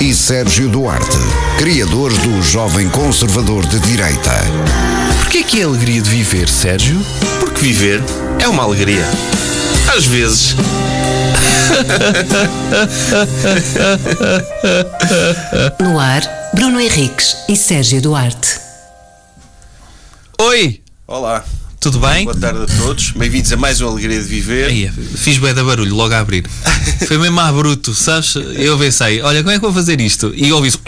e Sérgio Duarte, criadores do Jovem Conservador de Direita. Porquê que é a alegria de viver, Sérgio? Porque viver é uma alegria. Às vezes. No ar, Bruno Henriques e Sérgio Duarte. Oi, Olá. Tudo bem? Boa tarde a todos. Bem-vindos a mais uma Alegria de Viver. Aí, fiz bué da barulho logo a abrir. Foi mesmo a bruto, sabes? Eu pensei, olha, como é que vou fazer isto? E ouvi isso.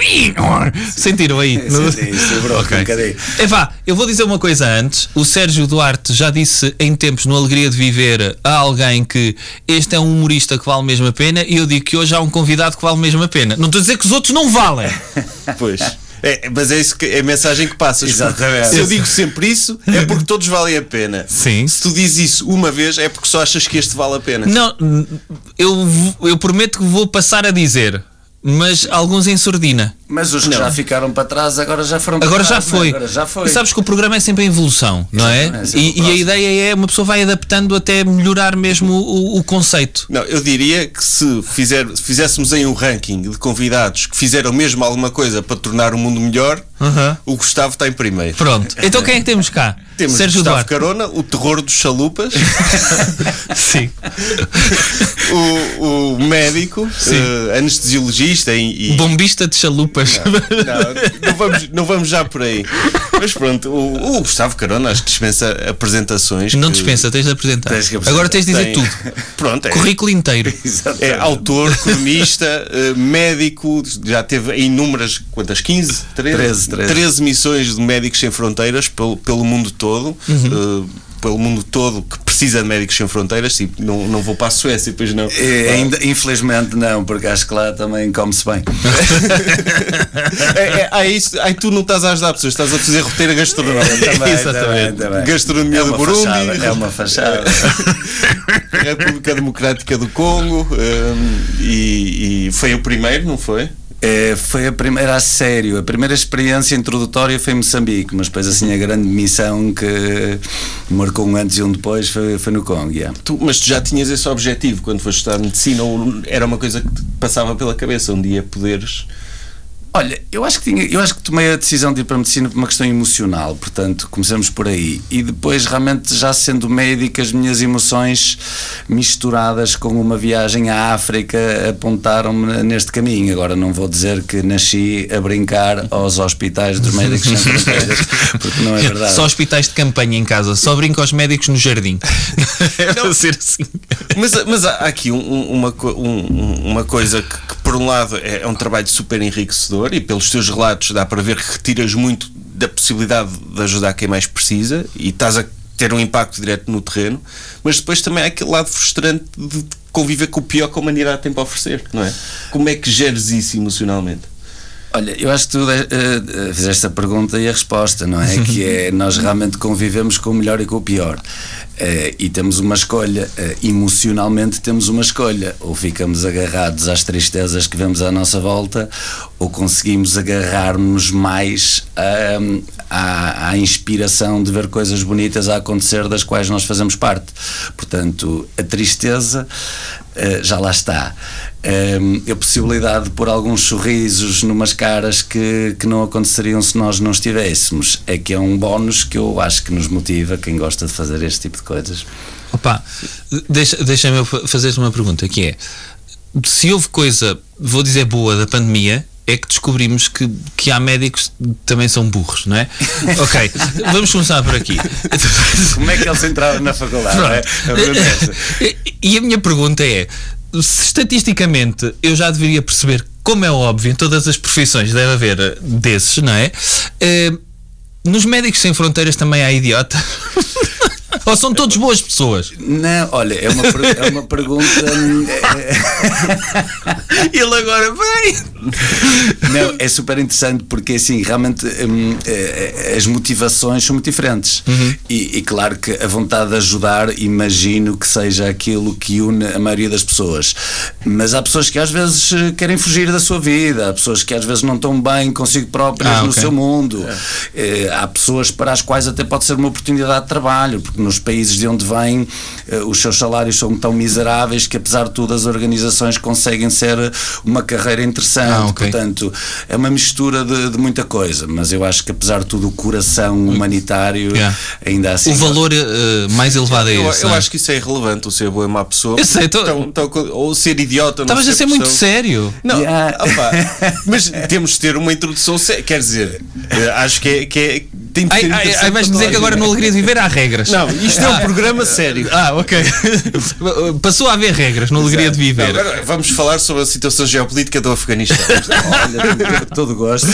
Sentiram aí? No- Sim, sim, sobrou Ok. um bocadinho. Epá, eu vou dizer uma coisa antes. O Sérgio Duarte já disse em tempos no Alegria de Viver a alguém que este é um humorista que vale mesmo a pena e eu digo que hoje há um convidado que vale mesmo a pena. Não estou a dizer que os outros não valem. Pois. É, mas é isso que é a mensagem que passas. Exatamente. Se eu digo sempre isso, é porque todos valem a pena. Sim. Se tu dizes isso uma vez, é porque só achas que este vale a pena. Não, eu, eu prometo que vou passar a dizer, mas alguns em surdina. Mas os que já ficaram para trás agora já foram para Agora já trás, não é? foi. Agora já foi. E sabes que o programa é sempre em evolução, não é? Sempre E, e a ideia é uma pessoa vai adaptando até melhorar mesmo o, o conceito. Não, eu diria que se, fizer, se fizéssemos aí um ranking de convidados que fizeram mesmo alguma coisa para tornar o mundo melhor, Aham. o Gustavo está em primeiro. Pronto. Então quem é que temos cá? Temos Sérgio Gustavo Duarte. Carona, o terror dos chalupas, Sim. o, o médico, eh, anestesiologista e, e- Bombista de chalupas. Não, não vamos, não vamos já por aí. Mas pronto, o, o Gustavo Carona acho que dispensa apresentações. Não que dispensa, tens de apresentar. Tens apresentar. Agora tens de dizer tem- tudo. Pronto, é, Currículo inteiro. Exatamente. é autor, cronista, eh, médico, já teve inúmeras, quantas? 15? 13, 13. missões de Médicos Sem Fronteiras pelo, pelo mundo todo. Uhum. eh, pelo mundo todo que precisa de médicos sem fronteiras, tipo, não, não vou para a Suécia, pois não. É, ainda, infelizmente não, porque acho que lá também come-se bem. É, é, isso, ai, tu não estás a ajudar pessoas, estás a fazer roteiro gastronómico. Também, Exatamente. também. Gastronomia é do Burundi. fachada, é uma fachada. República Democrática do Congo hum, e, e foi o primeiro, não foi? É, foi a primeira a sério, a primeira experiência introdutória foi em Moçambique, mas depois assim a grande missão que marcou um antes e um depois foi, foi no Congo. yeah. Tu- mas tu já tinhas esse objetivo quando foste estudar medicina ou era uma coisa que te passava pela cabeça um dia poderes Olha, eu acho que tinha, eu acho que tomei a decisão de ir para a medicina por uma questão emocional, portanto, começamos por aí. E depois, realmente, já sendo médico, as minhas emoções misturadas com uma viagem à África apontaram-me neste caminho. Agora, não vou dizer que nasci a brincar aos hospitais dos médicos sem fronteiras, porque não é verdade. Só hospitais de campanha em casa, só brinco aos médicos no jardim. É para ser assim. mas, mas há aqui um- um- uma, um- uma coisa que, que, por um lado é, é um trabalho super enriquecedor e pelos teus relatos dá para ver que retiras muito da possibilidade de ajudar quem mais precisa e estás a ter um impacto direto no terreno mas depois também há aquele lado frustrante de conviver com o pior que a humanidade tem para oferecer não é? como é que geres isso emocionalmente? Olha, eu acho que tu eh, fizeste a pergunta e a resposta, não é? que é nós realmente convivemos com o melhor e com o pior. Eh, e temos uma escolha, eh, emocionalmente temos uma escolha. Ou ficamos agarrados às tristezas que vemos à nossa volta, ou conseguimos agarrar-nos mais à, à inspiração de ver coisas bonitas a acontecer das quais nós fazemos parte. Portanto, a tristeza eh, já lá está. Um, a possibilidade de pôr alguns sorrisos numas caras que, que não aconteceriam se nós não estivéssemos é que é um bónus que eu acho que nos motiva quem gosta de fazer este tipo de coisas. Opa, deixa- deixa-me fa- fazer-te uma pergunta que é se houve coisa, vou dizer boa da pandemia é que descobrimos que, que há médicos que também são burros, não é? ok, vamos começar por aqui. Como é que eles entraram na faculdade? é? A é. E a minha pergunta é: se estatisticamente eu já deveria perceber, como é óbvio, em todas as profissões deve haver eh, desses, não é? Eh, nos médicos sem fronteiras também há idiota. Ou são todos boas pessoas? Não, olha, é uma, é uma pergunta. hum, é- Ele agora vem. Não, é super interessante porque assim, realmente hum, eh, as motivações são muito diferentes. E, e claro que a vontade de ajudar, imagino que seja aquilo que une a maioria das pessoas. Mas há pessoas que às vezes eh, querem fugir da sua vida, há pessoas que às vezes não estão bem consigo próprias Ah, no ok. seu mundo. Eh, há pessoas para as quais até pode ser uma oportunidade de trabalho, porque nos países de onde vêm eh, os seus salários são tão miseráveis que apesar de tudo as organizações conseguem ser uma carreira interessante. Ah, ok. Portanto, é uma mistura de, de muita coisa, mas eu acho que apesar de tudo o coração humanitário Yeah. ainda assim. O valor eh, mais elevado é Eu, esse. eu é? acho que isso é irrelevante, o ser boa e má pessoa. Eu sei, tô- Tão- tão- ou ser idiota. não Estavas a ser muito sério. Não, Yeah. opá, mas temos de ter uma introdução sé- Quer dizer, eh, acho que é. Que é tem de ser ai, interessante ai, vais dizer que a agora no Alegria de Viver há regras. Não, isto é um Ah. programa sério. Ah, ok. Passou a haver regras no Alegria de Viver. Não, agora vamos falar sobre a situação geopolítica do Afeganistão. Olha, todo gosto.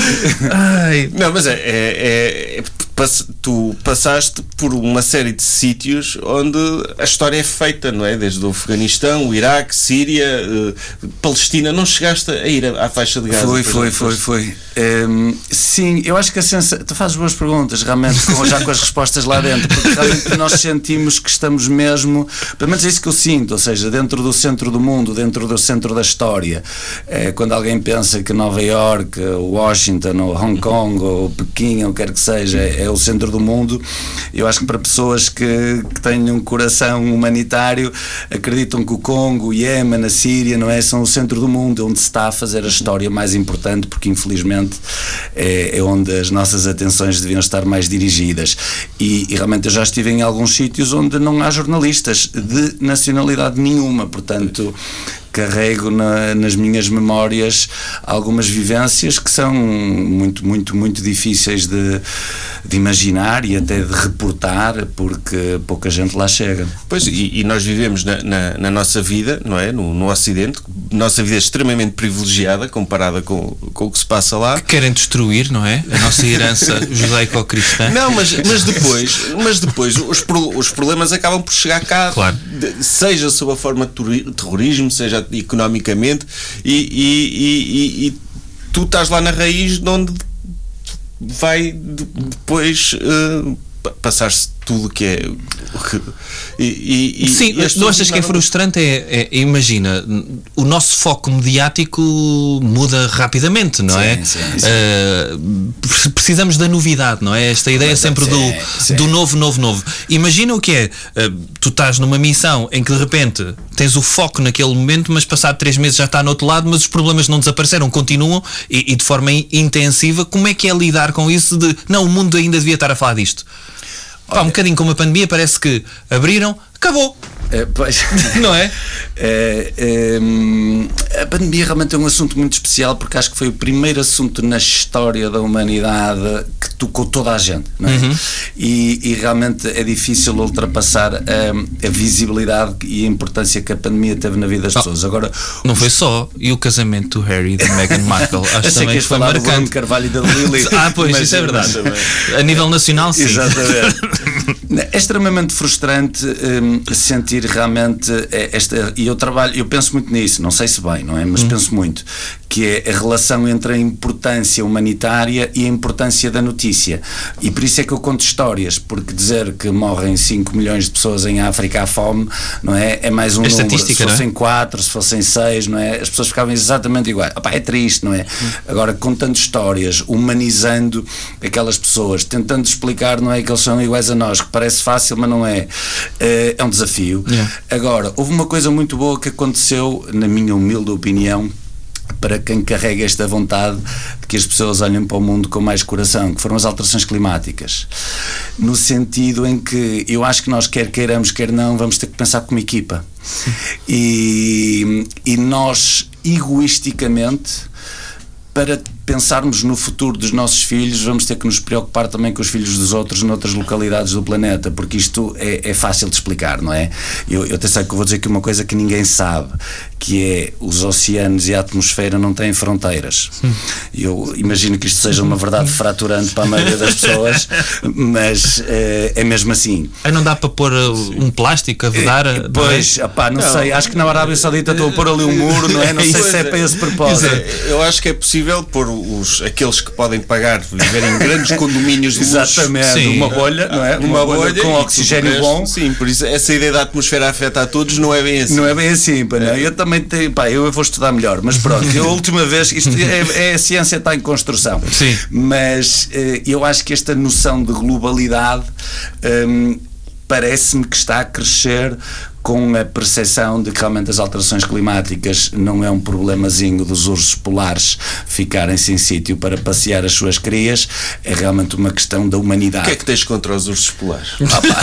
Ai, Não, mas é- é- é- pass- tu passaste por uma série de sítios onde a história é feita, não é? Desde o Afeganistão, o Iraque, Síria, eh, Palestina. Não chegaste a ir à faixa de Gaza? Foi, foi, foi, foi. Ehm, sim, eu acho que a sensação. Tu fazes boas perguntas, realmente, com- já com as respostas lá dentro, porque realmente nós sentimos que estamos mesmo. Pelo menos é isso que eu sinto, ou seja, dentro do centro do mundo, dentro do centro da história. É, quando alguém pensa que Nova York, Washington, ou Hong Kong, ou Pequim, ou quer que seja, é, é o centro do mundo, eu acho que para pessoas que, que têm um coração humanitário, acreditam que o Congo, o Iémen, a Síria, não é? São o centro do mundo, onde se está a fazer a história mais importante, porque infelizmente é, é onde as nossas atenções deviam estar mais dirigidas. E, e realmente eu já estive em alguns sítios onde não há jornalistas de nacionalidade nenhuma, portanto carrego na- nas minhas memórias algumas vivências que são muito, muito, muito difíceis de, de imaginar e até de reportar, porque pouca gente lá chega. Pois, e, e nós vivemos na, na- na nossa vida, não é? No, no Ocidente, nossa vida é extremamente privilegiada comparada com, com o que se passa lá. querem destruir, não é? A nossa herança judaico-cristã. Não, mas, mas depois, mas depois os, pro- os problemas acabam por chegar cá, Claro. de- seja sob a forma de terrorismo, seja economicamente, e, e- e- e- tu estás lá na raiz de onde vai de- depois eh, pa- passar-se tudo que é. que- E, e- Sim, e pessoas achas que é frustrante? É, é- imagina, o nosso foco mediático muda rapidamente, não Sim, é? sim, sim. Pre- precisamos da novidade, não é? Esta ideia sempre do, do novo, novo, novo. Imagina o que é, eh, tu estás numa missão em que de repente tens o foco naquele momento, mas passado três meses já está no outro lado, mas os problemas não desapareceram, continuam e, e de forma in- intensiva. Como é que é lidar com isso de não, o mundo ainda devia estar a falar disto? Pá, um bocadinho como a pandemia, parece que abriram, acabou. É, pois. Não é? É, é, hum, a pandemia realmente é um assunto muito especial porque acho que foi o primeiro assunto na história da humanidade que tocou toda a gente, não é? Uhum. E, e realmente é difícil ultrapassar hum, a visibilidade e a importância que a pandemia teve na vida das pessoas. Agora, Não foi só. E o casamento do Harry e da Meghan Markle? Acho achei também que que foi Bruno marcante. Carvalho e da Lili. Ah, pois, Mas- isso é verdade. A nível nacional, sim. Exatamente. É extremamente frustrante hum, sentir realmente eh, esta. E eu trabalho, eu penso muito nisso, não sei se bem, não é? Mas penso muito, que é a relação entre a importância humanitária e a importância da notícia. E por isso é que eu conto histórias, porque dizer que morrem 5 milhões de pessoas em África à fome, não é? É mais um É número. estatística, se é? fossem quatro, se fossem seis, não é? As pessoas ficavam exatamente iguais. Opá, é triste, não é? Agora, contando histórias, humanizando aquelas pessoas, tentando explicar, não é? Que eles são iguais a nós, que parece fácil, mas não é. Eh, É um desafio. Yeah. Agora, houve uma coisa muito boa que aconteceu, na minha humilde opinião, para quem carrega esta vontade de que as pessoas olhem para o mundo com mais coração, que foram as alterações climáticas. No sentido em que eu acho que nós, quer queiramos, quer não, vamos ter que pensar como equipa. E, e nós, egoisticamente, para pensarmos no futuro dos nossos filhos, vamos ter que nos preocupar também com os filhos dos outros noutras localidades do planeta, porque isto é, é fácil de explicar, não é? Eu, eu até sei que eu vou dizer aqui uma coisa que ninguém sabe, que é os oceanos e a atmosfera não têm fronteiras. Eu imagino que isto seja uma verdade fraturante para a maioria das pessoas, mas eh, é mesmo assim. Aí não dá para pôr uh, um plástico a vedar? não é? Pois, opá, não, sei, acho que na Arábia Saudita estou a pôr ali um muro, não é? Não sei se é é. para esse propósito. É, Eu acho que é possível pôr os, aqueles que podem pagar viver em grandes condomínios de luxo. Exatamente, Sim. uma bolha, não é? Uma, bolha, com e oxigênio bom. Sim, por isso essa ideia da atmosfera afeta a todos não é bem assim. Não é bem assim, pá, não. Eu também tenho, pá, eu vou estudar melhor, mas pronto, eu a última vez, isto é, é a ciência está em construção. Sim. Mas eh, eu acho que esta noção de globalidade hum, parece-me que está a crescer com a percepção de que realmente as alterações climáticas não é um problemazinho dos ursos polares ficarem sem sítio para passear as suas crias, é realmente uma questão da O humanidade. que é que tens contra os ursos polares? Opa,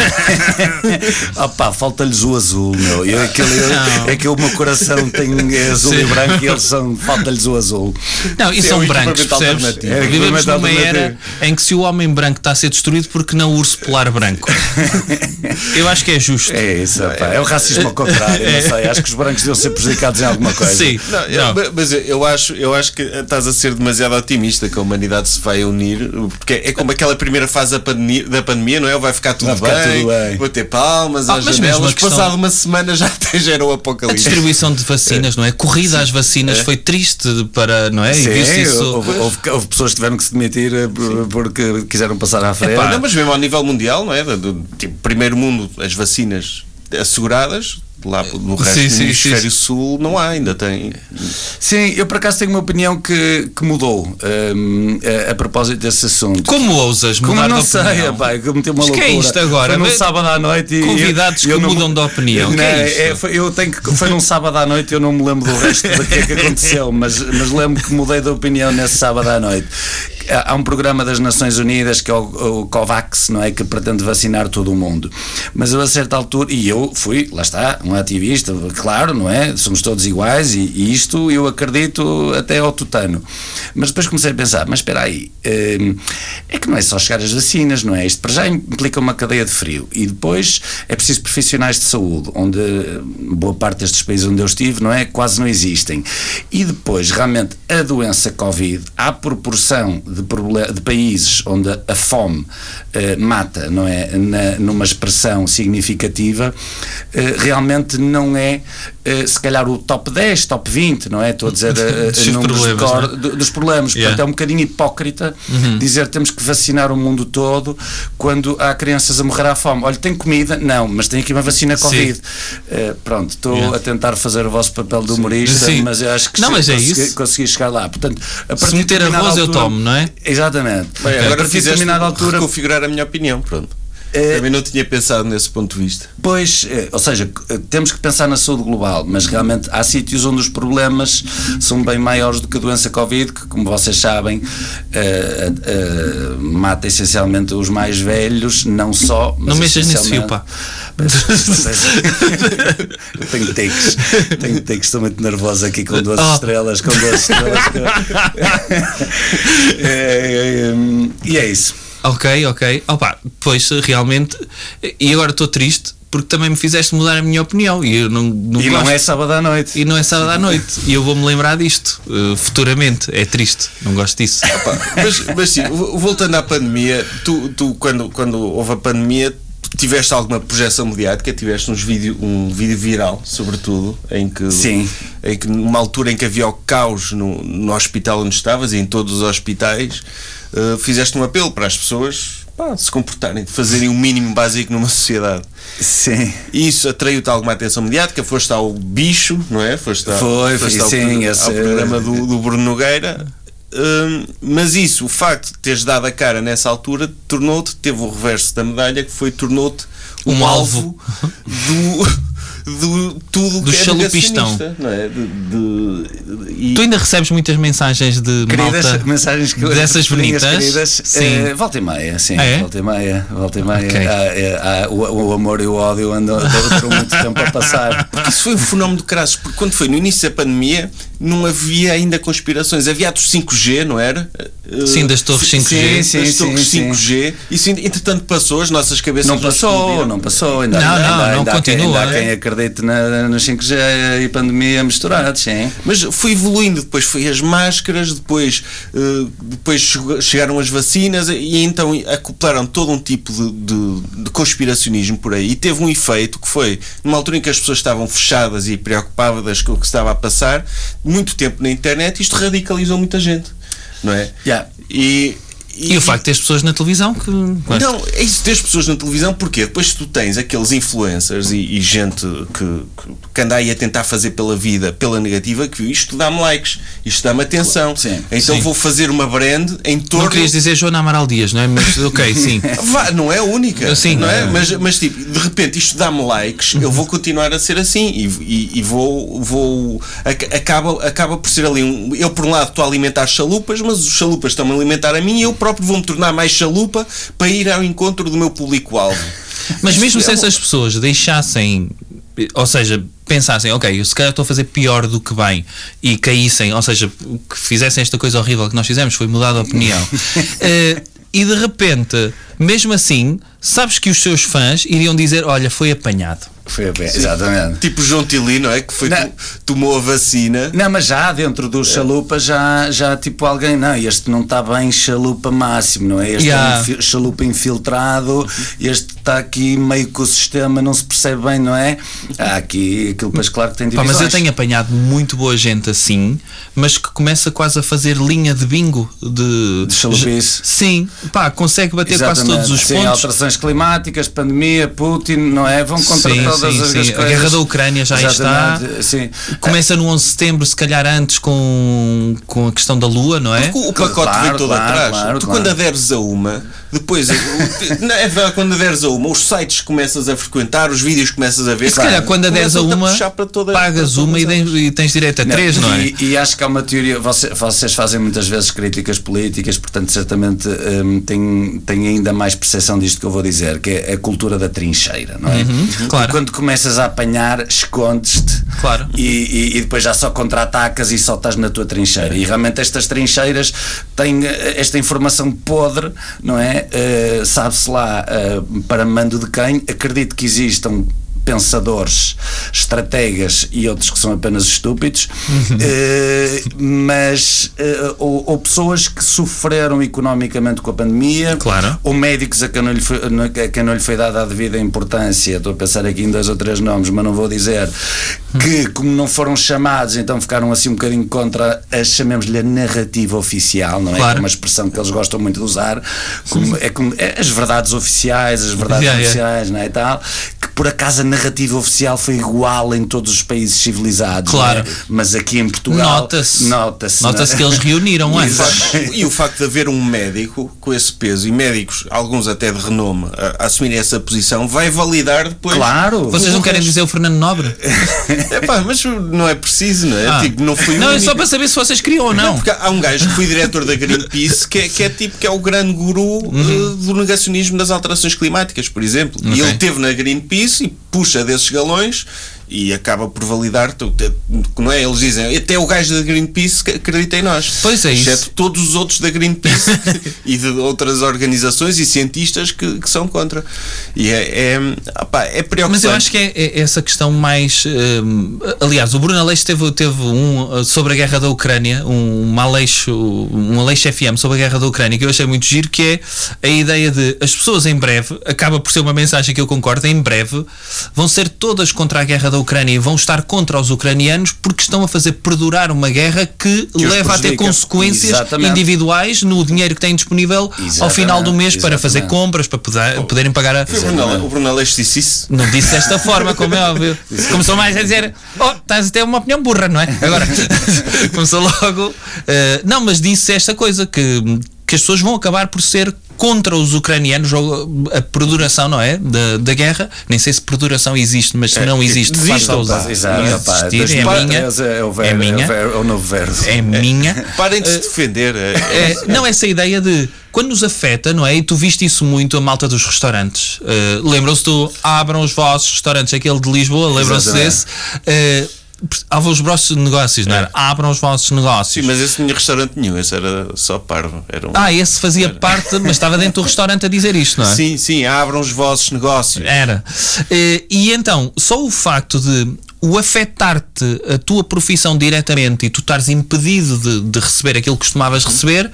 Opa, falta-lhes o azul, meu. Eu, aquele, Não. é que o meu coração tem é azul e Sim. branco e eles são. Falta-lhes o azul. Não, e Sim, é são um brancos, percebes? É Vivemos numa era em que se o homem branco está a ser destruído, porque não o urso polar branco? Eu acho que é justo. É isso, opa, é o racismo ao contrário. Não sei, acho que os brancos deviam ser prejudicados em alguma coisa. Sim. Não, eu- Não. ma- mas eu- eu acho, eu acho que estás a ser demasiado otimista que a humanidade se vai unir, porque é como aquela primeira fase da pandemia, da pandemia não é? Vai ficar tudo, Vai ficar bem, tudo bem. vou ter palmas Ah, às mas mesmo janelas, a questão- passado uma semana já até já era o A apocalipse. distribuição de vacinas, não é? Corrida às vacinas foi triste para, não é? E Sim, isso. houve, houve- houve pessoas que tiveram que se demitir eh, por- porque quiseram passar à frente. Pá, não, mas mesmo ao nível mundial, não é? Do, do- tipo, primeiro mundo, as vacinas asseguradas, lá no resto Sim, do sim, hemisfério sim. sul não há, ainda tem. Sim, eu por acaso tenho uma opinião que, que mudou hum, a, a propósito desse assunto. Como ousas Como mudar não de sei, pá, que eu meti uma Mas que é loucura. isto agora? Foi num sábado à noite e Convidados eu, eu que não mudam de opinião, Não, que é isto? é, foi, eu tenho que, foi num sábado à noite, eu não me lembro do resto do que é que aconteceu, mas, mas lembro que mudei de opinião nesse sábado à noite. Há um programa das Nações Unidas que é o, o COVAX, não é? Que pretende vacinar todo o mundo. Mas eu, a certa altura, e eu fui, lá está, um ativista, claro, não é? Somos todos iguais e, e isto eu acredito até ao tutano. Mas depois comecei a pensar, mas espera aí, hum, é que não é só chegar às vacinas, não é? Isto para já implica uma cadeia de frio e depois é preciso profissionais de saúde, onde eh, boa parte destes países onde eu estive, não é? Quase não existem. E depois, realmente, a doença Covid, à proporção de, de países onde a- fome eh, mata, não é? Na- numa expressão significativa, eh, realmente não é, eh, se calhar, o top 10, top 20, não é? Estou a dizer eh, Dos problemas, cor- é? do- dos problemas. Yeah. Portanto, é um bocadinho hipócrita dizer que temos que vacinar o mundo todo quando há crianças a morrer à fome. Olha, tem comida? Não, mas tem aqui uma vacina Covid. Eh, pronto, estou Yeah. a tentar fazer o vosso papel de humorista, Sim. mas eu acho que Não, mas é consegui, isso. consegui chegar lá. Portanto, a Se partir de meter arroz, eu altura- tomo, não é? Exatamente. Bem, a agora partir de fizeste determinada altura reconfigurar a minha opinião, pronto. É- Também não tinha pensado nesse ponto de vista. Pois, eh, ou seja, eh, temos que pensar na saúde global, mas realmente há sítios onde os problemas são bem maiores do que a doença Covid, que, como vocês sabem, eh, eh, mata essencialmente os mais velhos, não só. Mas Não mexas essencialmente- pá. Eu tenho takes, tenho takes, estou muito nervoso aqui com duas Oh. estrelas, com duas estrelas. É, é, é, e é isso. Ok, ok. Opa, pois realmente. E agora estou triste porque também me fizeste mudar a minha opinião e eu não, não E gosto. não é sábado à noite. E não é sábado à noite. E eu vou-me lembrar disto eh, futuramente. É triste. Não gosto disso. Pá, mas, mas sim, vo- voltando à pandemia, tu, tu quando, quando houve a pandemia, tiveste alguma projeção mediática? Tiveste uns vídeo, um vídeo viral, sobretudo, em que, Sim. em que numa altura em que havia o caos no, no hospital onde estavas e em todos os hospitais, eh, fizeste um apelo para as pessoas pá, se comportarem, de fazerem o mínimo básico numa sociedade. Sim. E isso atraiu-te alguma atenção mediática? Foste ao bicho, não é? Foste, ao, Foi, foste foi, ao, sim, esse- ao programa do, do Bruno Nogueira. Hum, mas isso, o facto de teres dado a cara nessa altura, tornou-te, teve o reverso da medalha, que foi tornou-te um, Um alvo. do, do tudo Do que é chalupistão. não é? De, de- e- Tu ainda recebes muitas mensagens de Queridas, malta mensagens que dessas bonitas? queridas, Sim. eh, volta e meia, sim, Ah, é? volta e meia, volta e meia. Ok. Há- é, há- o, o amor e o ódio andam por muito tempo a passar. Porque isso foi um fenómeno de crasso, porque quando foi no início da pandemia não havia ainda conspirações. Havia a dos 5G, não era? Uh, Sim, das torres 5G. Sim, sim, das torres sim. 5G. Isso entretanto passou, as nossas cabeças Não passou, não passou. Ainda, Não, ainda, não, ainda, não ainda há quem- continua, Ainda há é? quem acredite na, no 5G e pandemia misturados, sim. Mas foi evoluindo, depois foi as máscaras, depois, eh, depois chegaram as vacinas e então acoplaram todo um tipo de, de- de conspiracionismo por aí e teve um efeito que foi, numa altura em que as pessoas estavam fechadas e preocupadas com o que estava a passar, muito tempo na internet, isto radicalizou muita gente, não é? Yeah. E, E, o facto de ter pessoas na televisão que. Não, é isso, tens pessoas na televisão, porque depois tu tens aqueles influencers e, e gente que, que, que anda aí a tentar fazer pela vida, pela negativa, que isto dá-me likes, isto dá-me atenção. Sim, então sim. vou fazer uma brand em torno. Não querias dizer Joana Amaral Dias, não é? Mas ok, sim. Vá, não é a única, Sim. não é? Mas, mas tipo, de repente isto dá-me likes, eu vou continuar a ser assim e, e, e vou, vou ac- acaba, acaba por ser ali um, eu por um lado estou a alimentar chalupas, mas os chalupas estão-me a alimentar a mim e eu próprio vou-me tornar mais chalupa para ir ao encontro do meu público-alvo. Mas mesmo se é essas pessoas deixassem, ou seja, pensassem, ok, eu se calhar estou a fazer pior do que bem e caíssem, ou seja, que fizessem esta coisa horrível que nós fizemos, foi mudar de opinião. Eh, e de repente, mesmo assim, sabes que os seus fãs iriam dizer: Olha, foi apanhado. Foi pé, exatamente. Tipo João Tili, não é? Que foi, Não. to- tomou a vacina. Não, mas já dentro do chalupa já, já tipo alguém, não, este não está bem chalupa máximo, não é? Este Yeah. é um chalupa infiltrado, este está aqui meio que o sistema não se percebe bem, não é? Há aqui aquilo, mas claro que tem Pá, divisões. mas eu tenho apanhado muito boa gente assim, mas que começa quase a fazer linha de bingo de, De chalupice. Sim, pá, consegue bater quase Exatamente. todos os Sim, pontos. Alterações climáticas, pandemia, Putin, não é? Vão contra Sim, todas sim, as, sim. as A coisas. guerra da Ucrânia já está. Sim. Começa no 11 de setembro, se calhar antes com, com a questão da Lua, não é? Porque o pacote Claro, vem todo claro, atrás. claro, tu, claro. quando aderes a uma, depois. não, é verdade, quando aderes a uma, os sites começas a frequentar, os vídeos começas a ver. E se calhar quando aderes a uma, para toda- pagas para uma e, tens- e tens direito a três, não, é? E, e acho que há uma teoria, você- vocês fazem muitas vezes críticas políticas, portanto, certamente hum, têm, têm ainda mais percepção disto que eu vou dizer, que é a cultura da trincheira, não é? Uhum, claro. Quando começas a apanhar, escondes-te Claro. e, e- e depois já só contra-atacas e só estás na tua trincheira. E realmente estas trincheiras têm eh, esta informação podre, não é? Eh, Sabe-se lá eh, para mando de quem? Acredito que existam pensadores, estrategas e outros que são apenas estúpidos, eh, mas eh, ou, ou pessoas que sofreram economicamente com a pandemia, Claro. ou médicos a quem, não lhe foi, a quem não lhe foi dada a devida importância, estou a pensar aqui em dois ou três nomes, mas não vou dizer, que como não foram chamados, então ficaram assim um bocadinho contra a, chamemos-lhe a narrativa oficial, não é? Claro. É uma expressão que eles gostam muito de usar, como, é como é as verdades oficiais, as verdades Yeah, yeah. oficiais, não é? E tal, por acaso a narrativa oficial foi igual em todos os países civilizados, Claro. é? mas aqui em Portugal Nota-se. nota-se, Nota-se é? que eles reuniram antes. E o facto de haver um médico com esse peso, e médicos, alguns até de renome, a, a assumirem essa posição, vai validar depois. Claro. Vocês não querem dizer o Fernando Nobre? Epá, mas não é preciso, não é? Ah. Tipo, não foi Não, é único. só para saber se vocês queriam ou Não, não. porque há um gajo que foi diretor da Greenpeace que é, que é tipo que é o grande guru Uhum. eh, do negacionismo das alterações climáticas, por exemplo. E Ok. ele esteve na Greenpeace e puxa desses galões e acaba por validar, não é? Eles dizem, até o gajo da Greenpeace acredita em nós. Pois é isso. Exceto todos os outros da Greenpeace e de outras organizações e cientistas que, que são contra. E é, é, opá, é preocupante. Mas eu acho que é, é essa questão mais. hum, aliás, o Bruno Aleixo teve, teve um uh, sobre a guerra da Ucrânia, um, um Aleixo, um Aleixo FM sobre a guerra da Ucrânia, que eu achei muito giro, que é a ideia de as pessoas em breve, acaba por ser uma mensagem que eu concordo, em breve vão ser todas contra a guerra da Ucrânia e vão estar contra os ucranianos porque estão a fazer perdurar uma guerra que, os leva a ter consequências Exatamente. individuais no dinheiro que têm disponível ao Exatamente, final do mês para fazer exatamente. compras, para poder- poderem pagar a, o Aleixo disse isso. não disse desta forma, como é óbvio. Começou mais a dizer: Oh, estás a ter uma opinião burra, não é? Agora, começou logo. eh, não, mas disse esta coisa: que, que as pessoas vão acabar por ser contra os ucranianos, a perduração, não é? Da, da guerra. Nem sei se perduração existe, mas se não existe, desistam, pá, Exato, pá, existir, é minha. é o ver- É minha. é o ver- é novo verbo. É minha. Parem de se defender. é- É, não, essa ideia de quando nos afeta, não é? E tu viste isso muito a malta dos restaurantes. Eh, lembram-se do abram os vossos restaurantes, aquele de Lisboa, lembram-se desse? Uh, Abram os vossos negócios, não era? Abram os vossos negócios. Sim, mas esse não tinha restaurante nenhum, esse era só parvo. Era um... Ah, esse fazia parte, mas estava dentro do restaurante a dizer isto, não é? Sim, sim, abram os vossos negócios. Era. Eh, E então, só o facto de o afetar-te a tua profissão diretamente e tu estares impedido de, de receber aquilo que costumavas receber,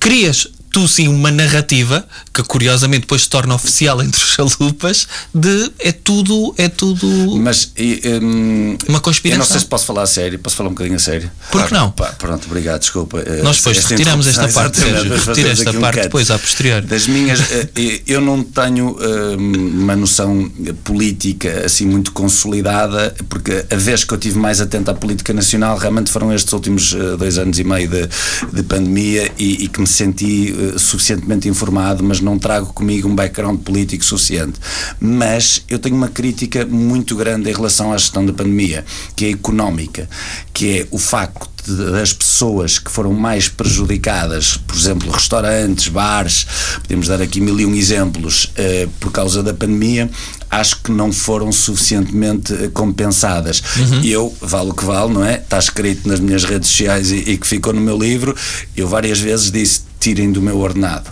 crias tu sim uma narrativa que curiosamente depois se torna oficial entre os chalupas de é tudo é tudo Mas e, hum, Uma Eu conspiração. não sei se posso falar a sério, posso falar um bocadinho a sério? Por que não? Pá, pronto, obrigado, desculpa. Eh, Nós depois esta retiramos esta parte, fazemos esta um parte depois, a posteriori. Das minhas, eh, eu não tenho eh, uma noção política assim muito consolidada, porque a vez que eu tive mais atento à política nacional realmente foram estes últimos eh, dois anos e meio de, de pandemia e, e que me senti eh, suficientemente informado, mas não trago comigo um background político suficiente. Mas eu tenho uma crítica muito grande em relação à gestão da pandemia, que é económica, que é o facto das pessoas que foram mais prejudicadas, por exemplo, restaurantes, bares, podemos dar aqui mil e um exemplos, eh, por causa da pandemia, acho que não foram suficientemente eh, compensadas. E eu, vale o que vale, não é? Está escrito nas minhas redes sociais e, e que ficou no meu livro, eu várias vezes disse tirem do meu ordenado.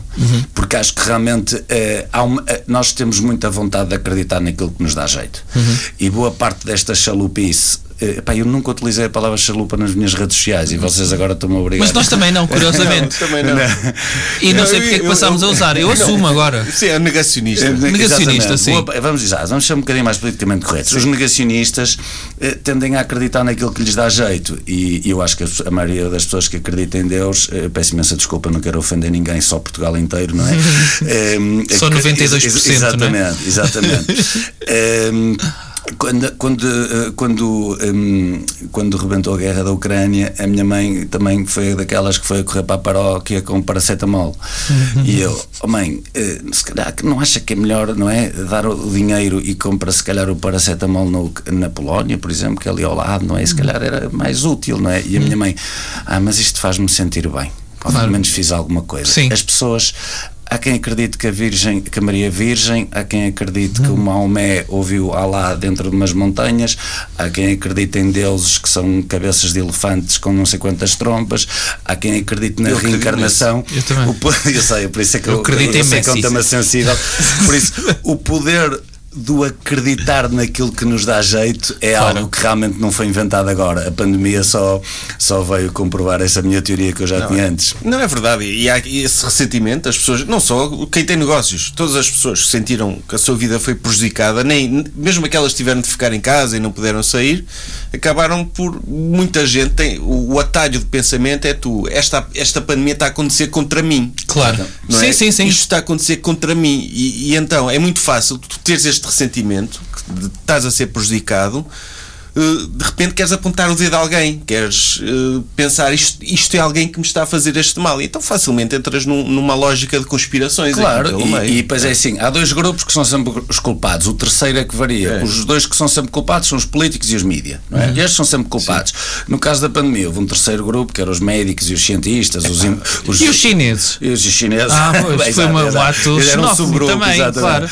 Porque acho que realmente eh, uma- nós temos muita vontade de acreditar naquilo que nos dá jeito. E boa parte desta chalupice. Eh, pá, eu nunca utilizei a palavra chalupa nas minhas redes sociais e vocês agora estão-me a obrigar. mas nós também não curiosamente Também não. e não Eu- sei porque é que eu- passámos a eu- usar eu assumo agora Sim, é negacionista. Negacionista, Exatamente. sim. Boa- vamos dizer, vamos ser um bocadinho mais politicamente corretos. Os negacionistas eh, tendem a acreditar naquilo que lhes dá jeito e, e eu acho que a, a maioria das pessoas que acreditam em Deus, eh, peço imensa desculpa, não quero ofender ninguém, só Portugal inteiro, não é? Em, Só que- 92%, ex- não é? Exatamente, exatamente. Em, quando, quando, eh, quando, em, quando rebentou a guerra da Ucrânia, a minha mãe também foi daquelas que foi a correr para a paróquia com paracetamol. E eu, oh mãe, eh, se calhar que não acha que é melhor, não é? Dar o dinheiro e compra se calhar o paracetamol no, na Polónia, por exemplo, que é ali ao lado, não é? Se calhar era mais útil, não é? E a minha mãe, ah, mas isto faz-me sentir bem. Ou pelo menos fiz alguma coisa. Sim. As pessoas. Há quem acredite que a Virgem, que a Maria é Virgem, há quem acredite que o Maomé ouviu Alá dentro de umas montanhas, há quem acredite em deuses que são cabeças de elefantes com não sei quantas trompas, há quem acredite na Eu reencarnação. Eu também. O eu sei, por isso é que Eu eu, acredito eu em sei que é um tema sensível. Por isso, o poder do acreditar naquilo que nos dá jeito é Claro. algo que realmente não foi inventado agora. A pandemia só, só veio comprovar essa minha teoria que eu já tinha antes. Não é verdade. E há esse ressentimento, as pessoas, não só quem tem negócios, todas as pessoas sentiram que a sua vida foi prejudicada, nem, mesmo aquelas que tiveram de ficar em casa e não puderam sair, acabaram por. Muita gente tem. O, o atalho de pensamento é tu, esta, esta pandemia está a acontecer contra mim. claro Não sim é? sim sim Isto está a acontecer contra mim. E, e então é muito fácil tu teres este ressentimento, que estás a ser prejudicado. Eh, De repente queres apontar o dedo a alguém, queres eh, pensar isto, isto é alguém que me está a fazer este mal, e então facilmente entras num- numa lógica de conspirações. aqui Claro, pelo e, meio. e depois é assim: há dois grupos que são sempre os culpados, o terceiro é que varia. É. Os dois que são sempre culpados são os políticos e os mídia, é? E estes são sempre culpados. No caso da pandemia, houve um terceiro grupo que eram os médicos e os cientistas, os, im- e os chineses e os chineses. Ah, pois, Bem, foi um ato Era um subgrupo, também, exatamente. claro.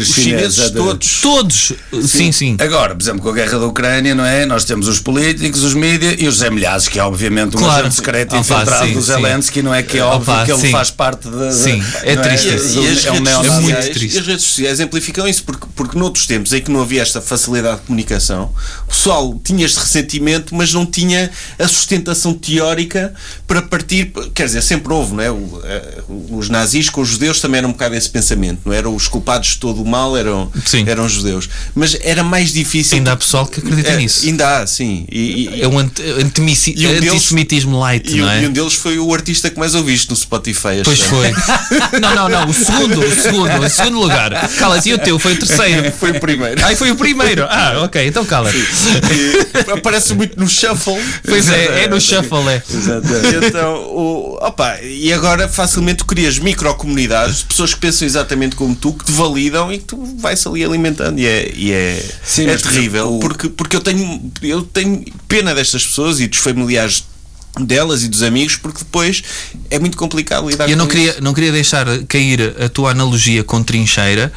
Os chineses exatamente. todos. todos sim sim Agora, por exemplo, com a guerra da Ucrânia, não é? Nós temos os políticos, os mídia e os Zé Milhares, que é obviamente um Claro. agente secreto Opa, infiltrado sim, do sim. Zelensky, não é? Que é óbvio Opa, que ele sim. faz parte da. Sim, é triste. E, Isso. e as, é um redes muito sociais, triste. e as redes sociais amplificam isso, porque, porque noutros tempos em que não havia esta facilidade de comunicação, o pessoal tinha este ressentimento, mas não tinha a sustentação teórica para partir. Quer dizer, sempre houve, não é? O, eh, os nazis com os judeus também era um bocado esse pensamento, não eram os culpados de todo o mal, eram, Sim. eram os judeus. Mas era mais difícil. ainda há pessoal que acredita É, nisso Ainda há, sim. E, e- é um anti- antimici- E um antissemitismo light e, um- não é e um deles foi o artista que mais ouviste no Spotify. Pois foi. Não, não, não. O segundo, o segundo, o segundo lugar. Cala-te, e o teu foi o terceiro. Foi o primeiro. Ai, foi o primeiro. Ah, ok, então cala-te. E aparece muito no shuffle. Pois é, é no shuffle, é. E então, o, opa, e agora facilmente tu crias microcomunidades de pessoas que pensam exatamente como tu, que te validam e que tu vais ali alimentando. E é, e é, Sim, é terrível, o- porque, porque eu, tenho, eu tenho pena destas pessoas e dos familiares delas e dos amigos, porque depois é muito complicado lidar E eu com não isso. queria, não queria deixar cair a tua analogia com trincheira,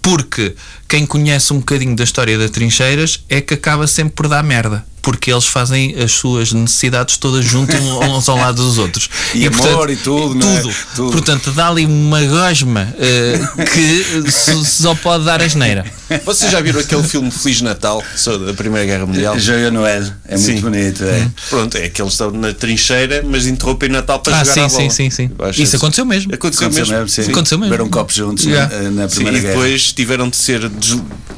porque quem conhece um bocadinho da história das trincheiras é que acaba sempre por dar merda. Porque eles fazem as suas necessidades todas juntos uns ao lado dos outros. E amor e tudo, não é? tudo. Tudo. Portanto, dá ali uma gosma eh, que só pode dar asneira. Vocês já viram aquele filme Feliz Natal sobre a Primeira Guerra Mundial? Joia Noel, é muito Sim. bonito. É. Pronto, é que eles estão na trincheira, mas interrompem Natal para Ah, jogar sim, sim, bola. sim, sim. Eu acho Isso aconteceu mesmo. Aconteceu, Aconteceu mesmo. mesmo, sim. Aconteceu mesmo. Beberam copos juntos Yeah. na, na Sim, Primeira e Guerra. depois tiveram de ser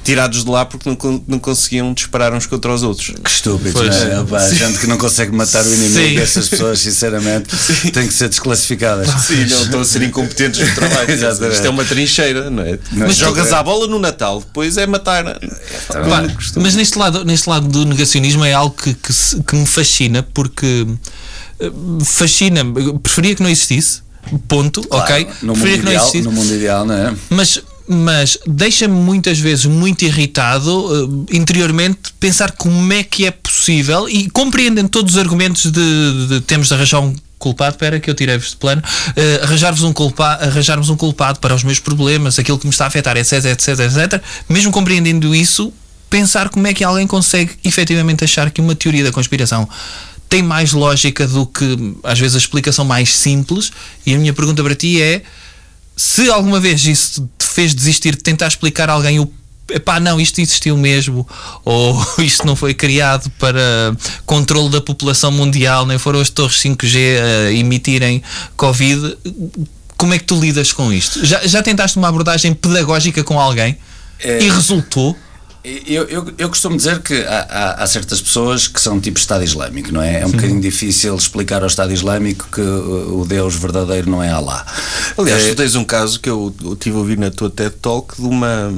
tirados de lá porque não, não conseguiam disparar uns contra os outros. Que estúpido, Pois. não é? Opa, gente que não consegue matar o inimigo, Sim. essas pessoas, sinceramente, têm que ser desclassificadas. Sim, não estão a ser incompetentes no trabalho. Isto é uma trincheira, não é? Mas Mas jogas é. à bola no Natal, depois é matar. Pá, mas neste lado, neste lado do negacionismo é algo que, que, que me fascina porque eh, fascina preferia que não existisse ponto, Claro, ok? No mundo, preferia que não ideal, existisse no mundo ideal, não é? mas mas deixa-me muitas vezes muito irritado eh, interiormente pensar como é que é possível e compreendem todos os argumentos de, de temos de arranjar um culpado, espera que eu tirei-vos de plano, eh, arranjar-vos um culpado, arranjarmos um culpado para os meus problemas, aquilo que me está a afetar, etc, etc, etc, mesmo compreendendo isso, pensar como é que alguém consegue efetivamente achar que uma teoria da conspiração tem mais lógica do que às vezes a explicação mais simples. E a minha pergunta para ti é se alguma vez isso fez desistir de tentar explicar a alguém o epá, não, isto existiu mesmo, ou isto não foi criado para controle da população mundial, nem foram as torres 5G a emitirem Covid, como é que tu lidas com isto? Já, já tentaste uma abordagem pedagógica com alguém É. e resultou? Eu, eu, eu costumo dizer que há, há, há certas pessoas que são tipo Estado Islâmico, não é? É um bocadinho difícil explicar ao Estado Islâmico que o Deus verdadeiro não é Allah. Aliás, Eh, tu tens um caso que eu, eu tive a ouvir na tua TED Talk de uma,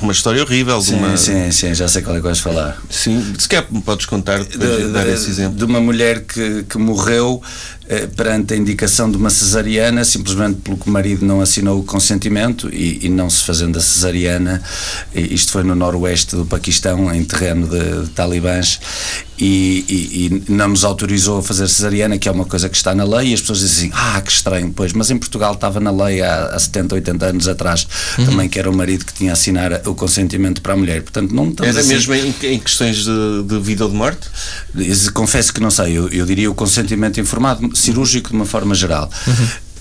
uma história horrível. Sim, uma, sim, sim, já sei qual é que vais falar. Sim, se quer me podes contar depois de, dar esse exemplo. de uma mulher que, que morreu eh, perante a indicação de uma cesariana, simplesmente pelo que o marido não assinou o consentimento e, e não se fazendo a cesariana. E isto foi no noroeste do Paquistão, em terreno de, de talibãs, e, e- e não nos autorizou a fazer cesariana, que é uma coisa que está na lei, e as pessoas dizem assim: ah, que estranho, pois, mas em Portugal estava na lei há, há 70, 80 anos atrás, também que era o marido que tinha a assinar o consentimento para a mulher. Portanto, não estamos Era assim- mesmo em, em questões de, de vida ou de morte? Confesso que não sei, eu, eu diria o consentimento informado cirúrgico de uma forma geral.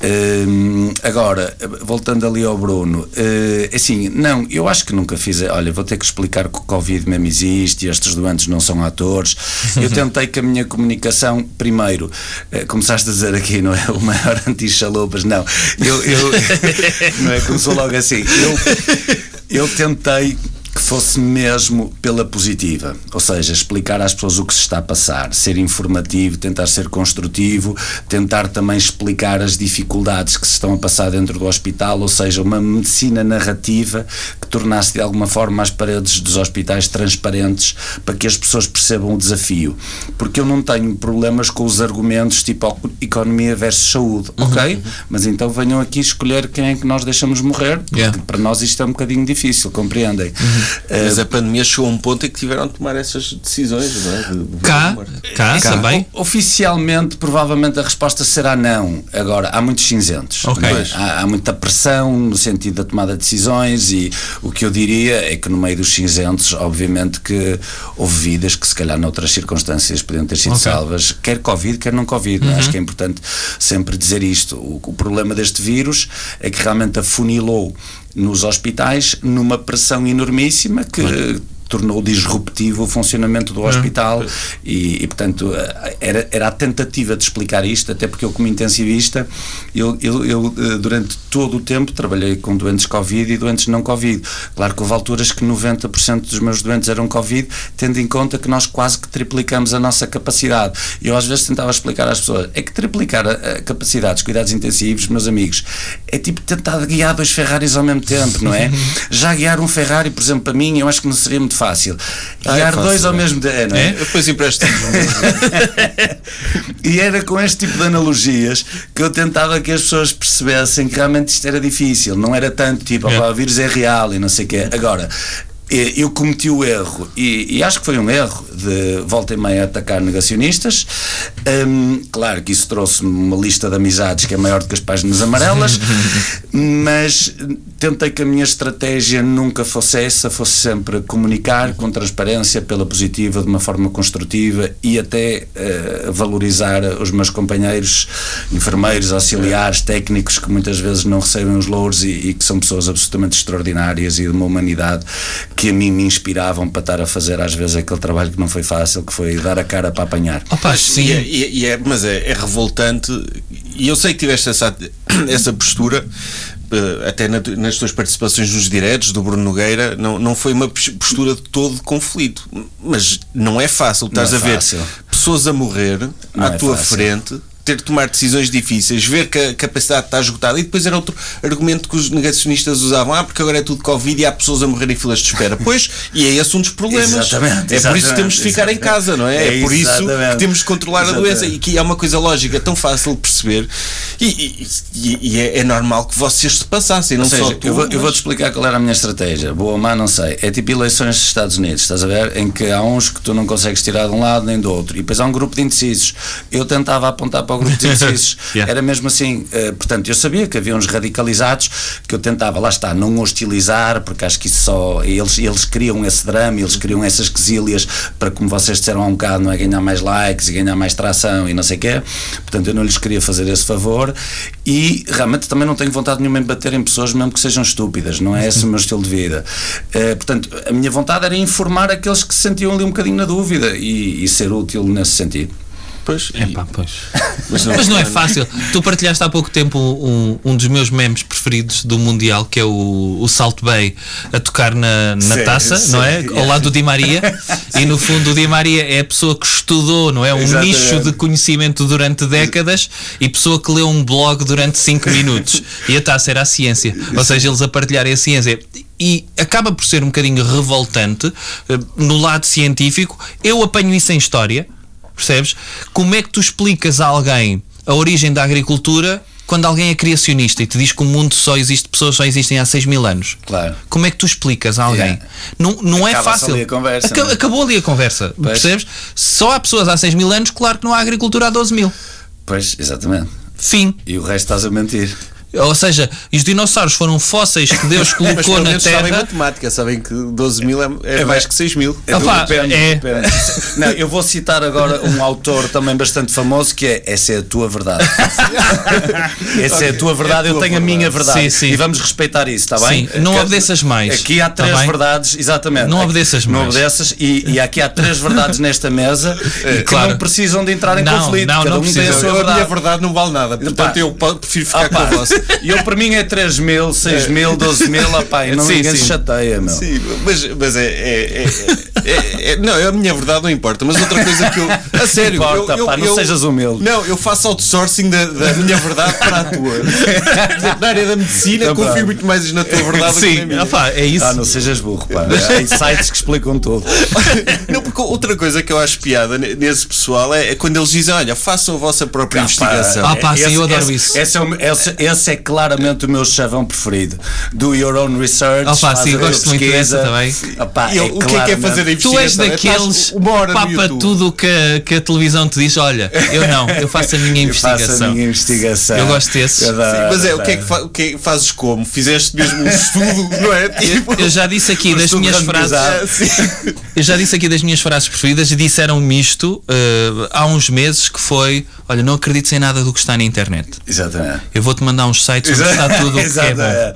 Hum, agora, voltando ali ao Bruno, eh, assim, não, eu acho que nunca fiz. Olha, vou ter que explicar que o Covid mesmo existe e estes doentes não são atores. Eu tentei que a minha comunicação, primeiro, eh, começaste a dizer aqui, não é? O maior anti-chalupas, não. Eu, eu, não é? Começou logo assim. Eu, eu tentei que fosse mesmo pela positiva, ou seja, explicar às pessoas o que se está a passar, ser informativo, tentar ser construtivo, tentar também explicar as dificuldades que se estão a passar dentro do hospital, ou seja, uma medicina narrativa que tornasse de alguma forma as paredes dos hospitais transparentes para que as pessoas percebam o desafio. Porque eu não tenho problemas com os argumentos tipo economia versus saúde, ok? Mas então venham aqui escolher quem é que nós deixamos morrer, porque Yeah. para nós isto é um bocadinho difícil, compreendem? Eh, Mas a pandemia chegou a um ponto em que tiveram de tomar essas decisões, não é? De- de Cá, cá, Cá, também. Oficialmente, provavelmente a resposta será não. Agora, há muitos cinzentos. Ok. não é? há, há muita pressão no sentido da tomada de decisões e o que eu diria é que no meio dos cinzentos, obviamente que houve vidas que se calhar noutras circunstâncias podiam ter sido Ok. salvas, quer Covid, quer não Covid. é? Acho que é importante sempre dizer isto. O, o problema deste vírus é que realmente afunilou nos hospitais numa pressão enormíssima que tornou disruptivo o funcionamento do hospital e, e, portanto era, era a tentativa de explicar isto até porque eu como intensivista eu, eu, eu, eh, durante todo o tempo trabalhei com doentes Covid e doentes não Covid. Claro que houve alturas que 90% dos meus doentes eram Covid tendo em conta que nós quase que triplicamos a nossa capacidade. E eu às vezes tentava explicar às pessoas é que triplicar a, a capacidade dos cuidados intensivos meus amigos é tipo tentar guiar dois Ferraris ao mesmo tempo não é? já guiar um Ferrari por exemplo para mim eu acho que não seria muito fácil Ah, é guiar fácil, dois ao é. mesmo tempo não é? Eu depois empresto e era com este tipo de analogias que eu tentava que as pessoas percebessem que realmente isto era difícil, não era tanto tipo, Yeah. "Opá, o vírus é real e não sei o quê. Agora, eu cometi o erro, e, e, acho que foi um erro, de volta e meia atacar negacionistas. Um, claro que isso trouxe-me uma lista de amizades que é maior do que as páginas amarelas, mas tentei que a minha estratégia nunca fosse essa, fosse sempre comunicar com transparência, pela positiva, de uma forma construtiva e até uh, valorizar os meus companheiros, enfermeiros, auxiliares, técnicos, que muitas vezes não recebem os louros e, e que são pessoas absolutamente extraordinárias e de uma humanidade que a mim me inspiravam para estar a fazer às vezes aquele trabalho que não foi fácil, que foi dar a cara para apanhar. Opa, sim. E é, e é, mas é, é, revoltante, e eu sei que tiveste essa, essa postura, eh, até na, nas tuas participações nos diretos do Bruno Nogueira, não, não foi uma postura de todo de conflito. Mas não é fácil, estás é a ver fácil. pessoas a morrer Não à é tua fácil. frente ter de tomar decisões difíceis, ver que a capacidade está esgotada. E depois era outro argumento que os negacionistas usavam: ah, porque agora é tudo Covid e há pessoas a morrer em filas de espera. Pois, e é esse um dos problemas. Exatamente, é por isso que temos de ficar em casa, não é? É, É por isso que temos de controlar a Exatamente. doença e que é uma coisa lógica, tão fácil de perceber. E, e- e- é, é normal que vocês se passassem, não Ou seja, só tu. eu, vou, eu mas- vou-te explicar qual era a minha estratégia. Boa ou má, não sei. É tipo eleições dos Estados Unidos, estás a ver? Em que há uns que tu não consegues tirar de um lado nem do outro. E depois há um grupo de indecisos. Eu tentava apontar para o grupo de indecisos. Yeah. Era mesmo assim. eh, portanto, eu sabia que havia uns radicalizados que eu tentava, lá está, não hostilizar, porque acho que isso só. Eles, eles criam esse drama, eles criam essas quesílias para, como vocês disseram há um bocado, não é ganhar mais likes e ganhar mais tração e não sei o quê. Portanto, eu não lhes queria fazer esse favor e realmente também não tenho vontade nenhuma em bater em pessoas, mesmo que sejam estúpidas, não é esse o meu estilo de vida. Eh, portanto, a minha vontade era informar aqueles que se sentiam ali um bocadinho na dúvida e, e ser útil nesse sentido. Pois, e- Epá, pois. Mas não, é fácil. Tu partilhaste há pouco tempo um, um dos meus memes preferidos do Mundial, que é o, o Salt Bay a tocar na, na Sim, taça, sim, não é? Ao yeah. lado do Di Maria. e no fundo o Di Maria é a pessoa que estudou, não é? Um Exatamente. nicho de conhecimento durante décadas e pessoa que leu um blog durante 5 minutos. E a taça era a ciência. Ou seja, eles a partilharem a ciência. E acaba por ser um bocadinho revoltante eh, no lado científico. Eu apanho isso em história. Percebes? Como é que tu explicas a alguém a origem da agricultura quando alguém é criacionista e te diz que o mundo só existe, pessoas só existem há 6 mil anos? Claro. Como é que tu explicas a alguém? Yeah. Não, não é fácil. ali a conversa, Aca- não é? Acabou ali a conversa. Pois. Percebes? Só há pessoas há 6 mil anos, claro que não há agricultura há 12 mil. Pois, exatamente. Fim. E o resto estás a mentir. Ou seja, os dinossauros foram fósseis que Deus colocou na menos sabem Terra. matemática, sabem que 12 mil é, é mais que 6 mil. É, Opa, depende, é. depende. Não, eu vou citar agora um autor também bastante famoso que é Essa é a tua verdade. Essa é a tua verdade, É a eu tua tenho a minha verdade. Sim, sim. E vamos respeitar isso, está bem? Sim, não Que- obedeças mais. Aqui há Está três bem? verdades, exatamente. Não obedeças Não mais. obedeças e, e aqui há três verdades nesta mesa e que Claro. não precisam de entrar em Não, conflito. não, Cada não um tem a sua Eu, a minha verdade. verdade não vale nada, portanto Epá. eu prefiro ficar Ah, com a vossa. E eu para mim é 3 mil, 6 mil, 12 mil, ah, pá, e não Sim, ninguém sim. se chateia, meu. Sim, mas, mas é, é, é- é- é- Não, a minha verdade não importa. Mas outra coisa que eu. A sério, Importa, eu, eu, pá, não eu- sejas humilde. Não, eu faço outsourcing da, da minha verdade para a tua. na área da medicina, Então, confio pá. muito mais na tua verdade do que na Sim, minha. opá, é isso. Ah, não sejas burro, pá. Há sites que explicam tudo. Não, porque outra coisa que eu acho piada ne- nesse pessoal é, é quando eles dizem: olha, façam a vossa própria investigação. Ah, pá, sim, Esse- eu adoro esse, isso. Esse é, o- esse- esse é claramente o meu chavão preferido. Do your own research. Faz sim, gosto muito dessa também. E eu- o que é que é fazer a Tu és investigação? É daqueles papa tudo o que, a- que a televisão te diz. Olha, eu não, eu faço a minha Eu faço investigação. a minha investigação. Eu gosto. Eu Sim, mas é, o que é que, o que é que fazes como? Fizeste mesmo um estudo, não é? Tipo, Eu já disse aqui Um das minhas frases. é, sim. Eu já disse aqui das minhas frases preferidas e disseram-me isto eh, há uns meses que foi olha, não acredites em nada do que está na internet. Exatamente. Eu vou-te mandar uns sites onde está tudo o que é Exato, bom. é.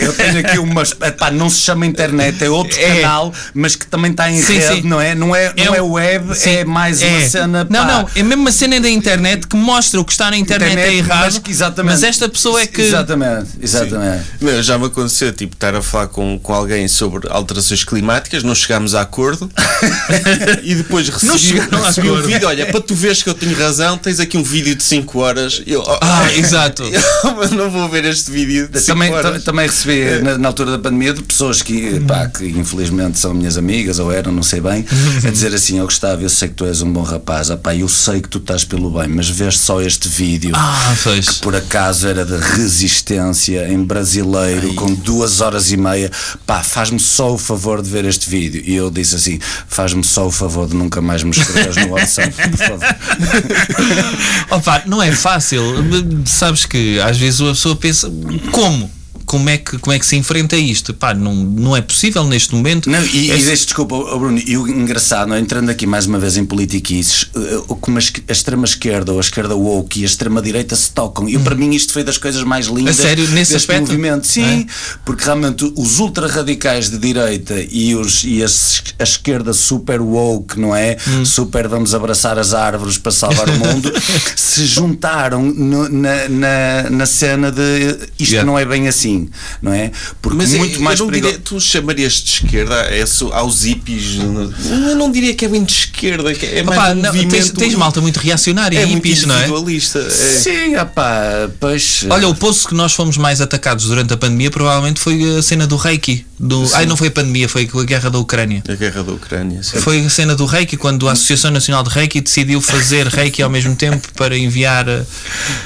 Eu tenho aqui umas. Epá, não se chama internet, é outro É. canal, mas que também está em Sim, rede, sim. não é? Não é, não é, um- web, sim, é mais uma é. cena. Não, pá. não, é mesmo uma cena da internet que mostra o que está na internet, Internet, é errado. mas que exatamente- mas esta pessoa é que. Exatamente, exatamente. Não, já me aconteceu, tipo, estar a falar com, com alguém sobre alterações climáticas, não chegámos a acordo. e depois recebi, recebi um acordo. vídeo. Olha, para tu veres que eu tenho razão, tens aqui um vídeo de 5 horas. Eu, oh, Ah, exato. eu não vou ver este vídeo de 5 Também, também recebi na, na altura da pandemia de pessoas que, pá, que infelizmente são minhas amigas ou eram, não sei bem, a dizer assim: Eu Gustavo, eu sei que tu és um bom rapaz, ah, pá, eu sei que tu estás pelo bem, mas vês só este vídeo. Ah, que por acaso era de resistência em brasileiro com duas horas e meia pá, faz-me só o favor de ver este vídeo e eu disse assim, faz-me só o favor de nunca mais me escreveres no WhatsApp por favor Opa, não é fácil. Sabes que às vezes a pessoa pensa como? Como é, que, como é que se enfrenta isto? Pá, não, não é possível neste momento. Não, e, É- e deixa, desculpa, oh, Bruno, e o engraçado, não, é? entrando aqui mais uma vez em politiquices, eh, como a, esque- a extrema-esquerda ou a esquerda woke e a extrema-direita se tocam. E para mim isto foi das coisas mais lindas Uhum. A sério? Nesse aspecto? movimento. Sim, É? porque realmente os ultra-radicais de direita e, os, e as- a, esquerda super woke, não é? Hum. Super vamos abraçar as árvores para salvar o mundo, se juntaram no- na, na, na cena de isto Yeah. não é bem assim, não é? Porque Mas muito eu, mais eu perigo- diria, tu chamarias de esquerda esse- aos hippies? Eu não diria que é bem de esquerda, que é mais não, tens, tens malta muito reacionária é e muito hippies, não é? individualista. é. Sim, opá, pois. Olha, o poço que nós fomos mais atacados durante a pandemia provavelmente foi a cena do Reiki. Do... Ai, não foi a pandemia, foi a guerra da Ucrânia. A guerra da Ucrânia. sim. Foi a cena do Reiki quando a Associação Nacional de Reiki decidiu fazer Reiki ao mesmo tempo para enviar eh,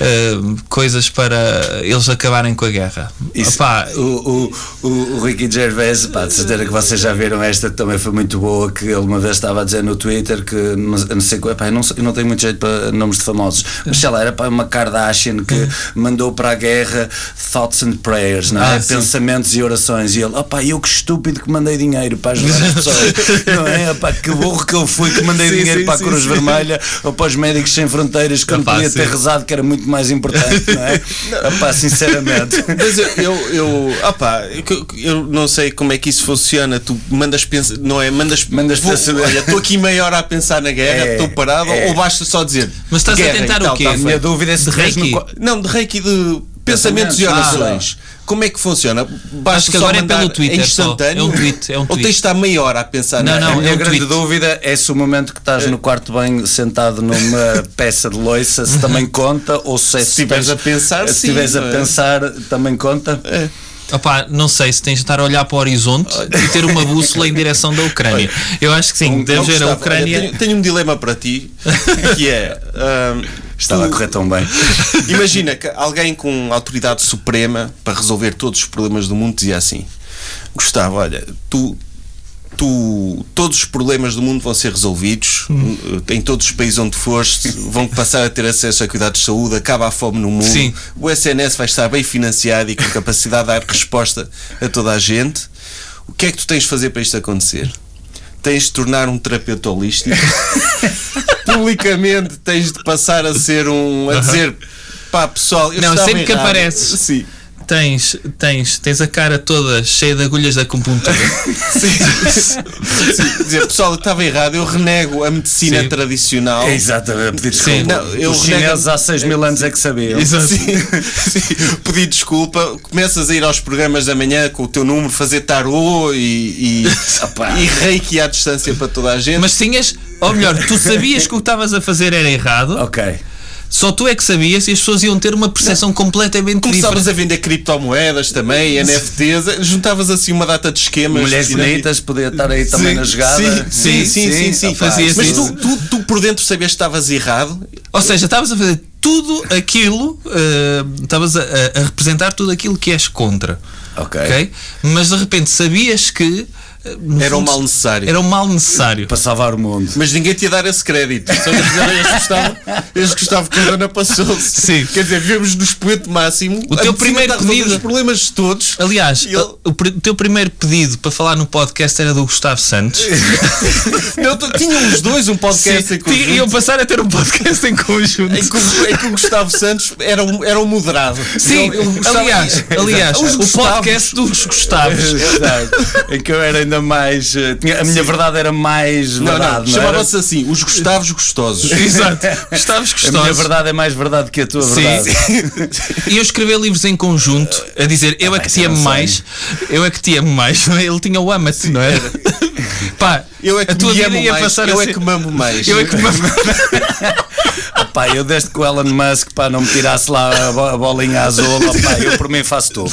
eh, coisas para eles acabarem com a guerra. Isso, Opá, o, o, o, Ricky Gervais, pá, de certeza que vocês já viram esta que também foi muito boa, que ele uma vez estava a dizer no Twitter que não, não sei qual, eu não, eu não tenho muito jeito para nomes de famosos, mas sei lá, era para uma Kardashian que mandou para a guerra thoughts and prayers, não é? Ah, pensamentos e orações, e ele, opá, eu que estúpido que mandei dinheiro para ajudar as pessoas, não é? Opá, que burro que eu fui que mandei Sim, dinheiro sim, para a Cruz sim. Vermelha ou para os Médicos Sem Fronteiras quando Opá, podia ter rezado que era muito mais importante, não é? Opá, sinceramente. Mas eu, eu, eu, opá, eu, eu não sei como é que isso funciona. Tu mandas pensar, não é? Mandas, Mandas vou- pensar- Olha, estou aqui meia hora a pensar na guerra, É, estou parado, é. ou basta só dizer. Mas estás a guerra tentar e tal, o quê? tá A feito. minha dúvida é se De no Reiki? co- Não, de reiki de pensamentos e orações. Como é que funciona? Basta Acho que só agora é mandar- pelo Twitter É instantâneo? É um tweet, é um Ou tweet. tens de estar meia hora a pensar Não, na não, A minha é um grande tweet. dúvida é se o momento que estás no quarto bem sentado numa peça de loiça se também conta ou se, é Se estiveres a pensar, se estiveres a é? pensar também conta Opá, não sei se tens de estar a olhar para o horizonte e ter uma bússola em direção da Ucrânia. Eu acho que sim, Um- deves oh, ver a Gustavo, olha, Ucrânia. tenho, tenho um dilema para ti que é. ahm, estava a correr tão bem Imagina que alguém com autoridade suprema para resolver todos os problemas do mundo dizia assim: Gustavo, olha, tu. Tu, todos os problemas do mundo vão ser resolvidos em todos os países onde fores vão passar a ter acesso a cuidados de saúde acaba a fome no mundo Sim. o SNS vai estar bem financiado e com capacidade de dar resposta a toda a gente o que é que tu tens de fazer para isto acontecer? tens de tornar um terapeuta holístico publicamente tens de passar a ser um a dizer pá pessoal eu Não, sempre que errado." apareces. sim Tens, tens, tens a cara toda cheia de agulhas da acupuntura. Sim. dizer pessoal eu estava errado eu renego a medicina Sim. tradicional é exatamente a pedir Sim. desculpa Não, eu os renego- chineses há 6 mil anos é que sabiam Exato. Sim, sim. Pedir desculpa, começas a ir aos programas da manhã com o teu número, fazer tarô e, e, e reiki à distância para toda a gente. Mas tinhas, ou melhor, tu sabias que o que estavas a fazer era errado, ok só tu é que sabias e as pessoas iam ter uma percepção completamente Começavas diferente. a vender criptomoedas também, NFTs, juntavas assim uma data de esquemas. mulheres bonitas podia estar aí também sim, na jogada Sim, sim, sim, sim, sim. Fazia Mas assim. tu, tu, tu por dentro sabias que estavas errado. Ou seja, estavas a fazer tudo aquilo, eh, estavas a, a- a representar tudo aquilo que és contra. Ok. ok? Mas de repente sabias que Era um mal necessário. Era um mal necessário. para salvar o mundo Mas ninguém te ia dar esse crédito. Só dizer, "Olha, este Gustavo, este Gustavo Corona passou-se. Sim. Quer dizer, vivemos no expoente máximo. O teu primeiro pedido- os problemas de todos. Aliás, ele- o, o teu primeiro pedido para falar no podcast era do Gustavo Santos. Não, Tínhamos os dois um podcast Sim, em conjunto. iam passar a ter um podcast em conjunto. Em que, o- em que o Gustavo Santos era um, era um moderado. Sim, Ele- ele aliás, aliás Os o podcast dos Gustavos. Exato. em que eu era ainda mais. eh, tinha- a minha verdade era mais Não, verdade. chamava-se assim, os Gustavos Gostosos. Exato. Gustavos A minha Gostosos. verdade é mais verdade que a tua Sim. verdade. E eu escrever livros em conjunto a dizer eu é que te amo mais, eu é que te amo mais. é? Ele tinha o ama-te, não era? Pá, Eu é que a tua me amo ia mais, passar eu a é que me amo mais. Eu é que me amo. Opá, eu desde que o Elon Musk pá, não me tirasse lá a, bo- a bolinha azul, opá, eu por mim faço tudo.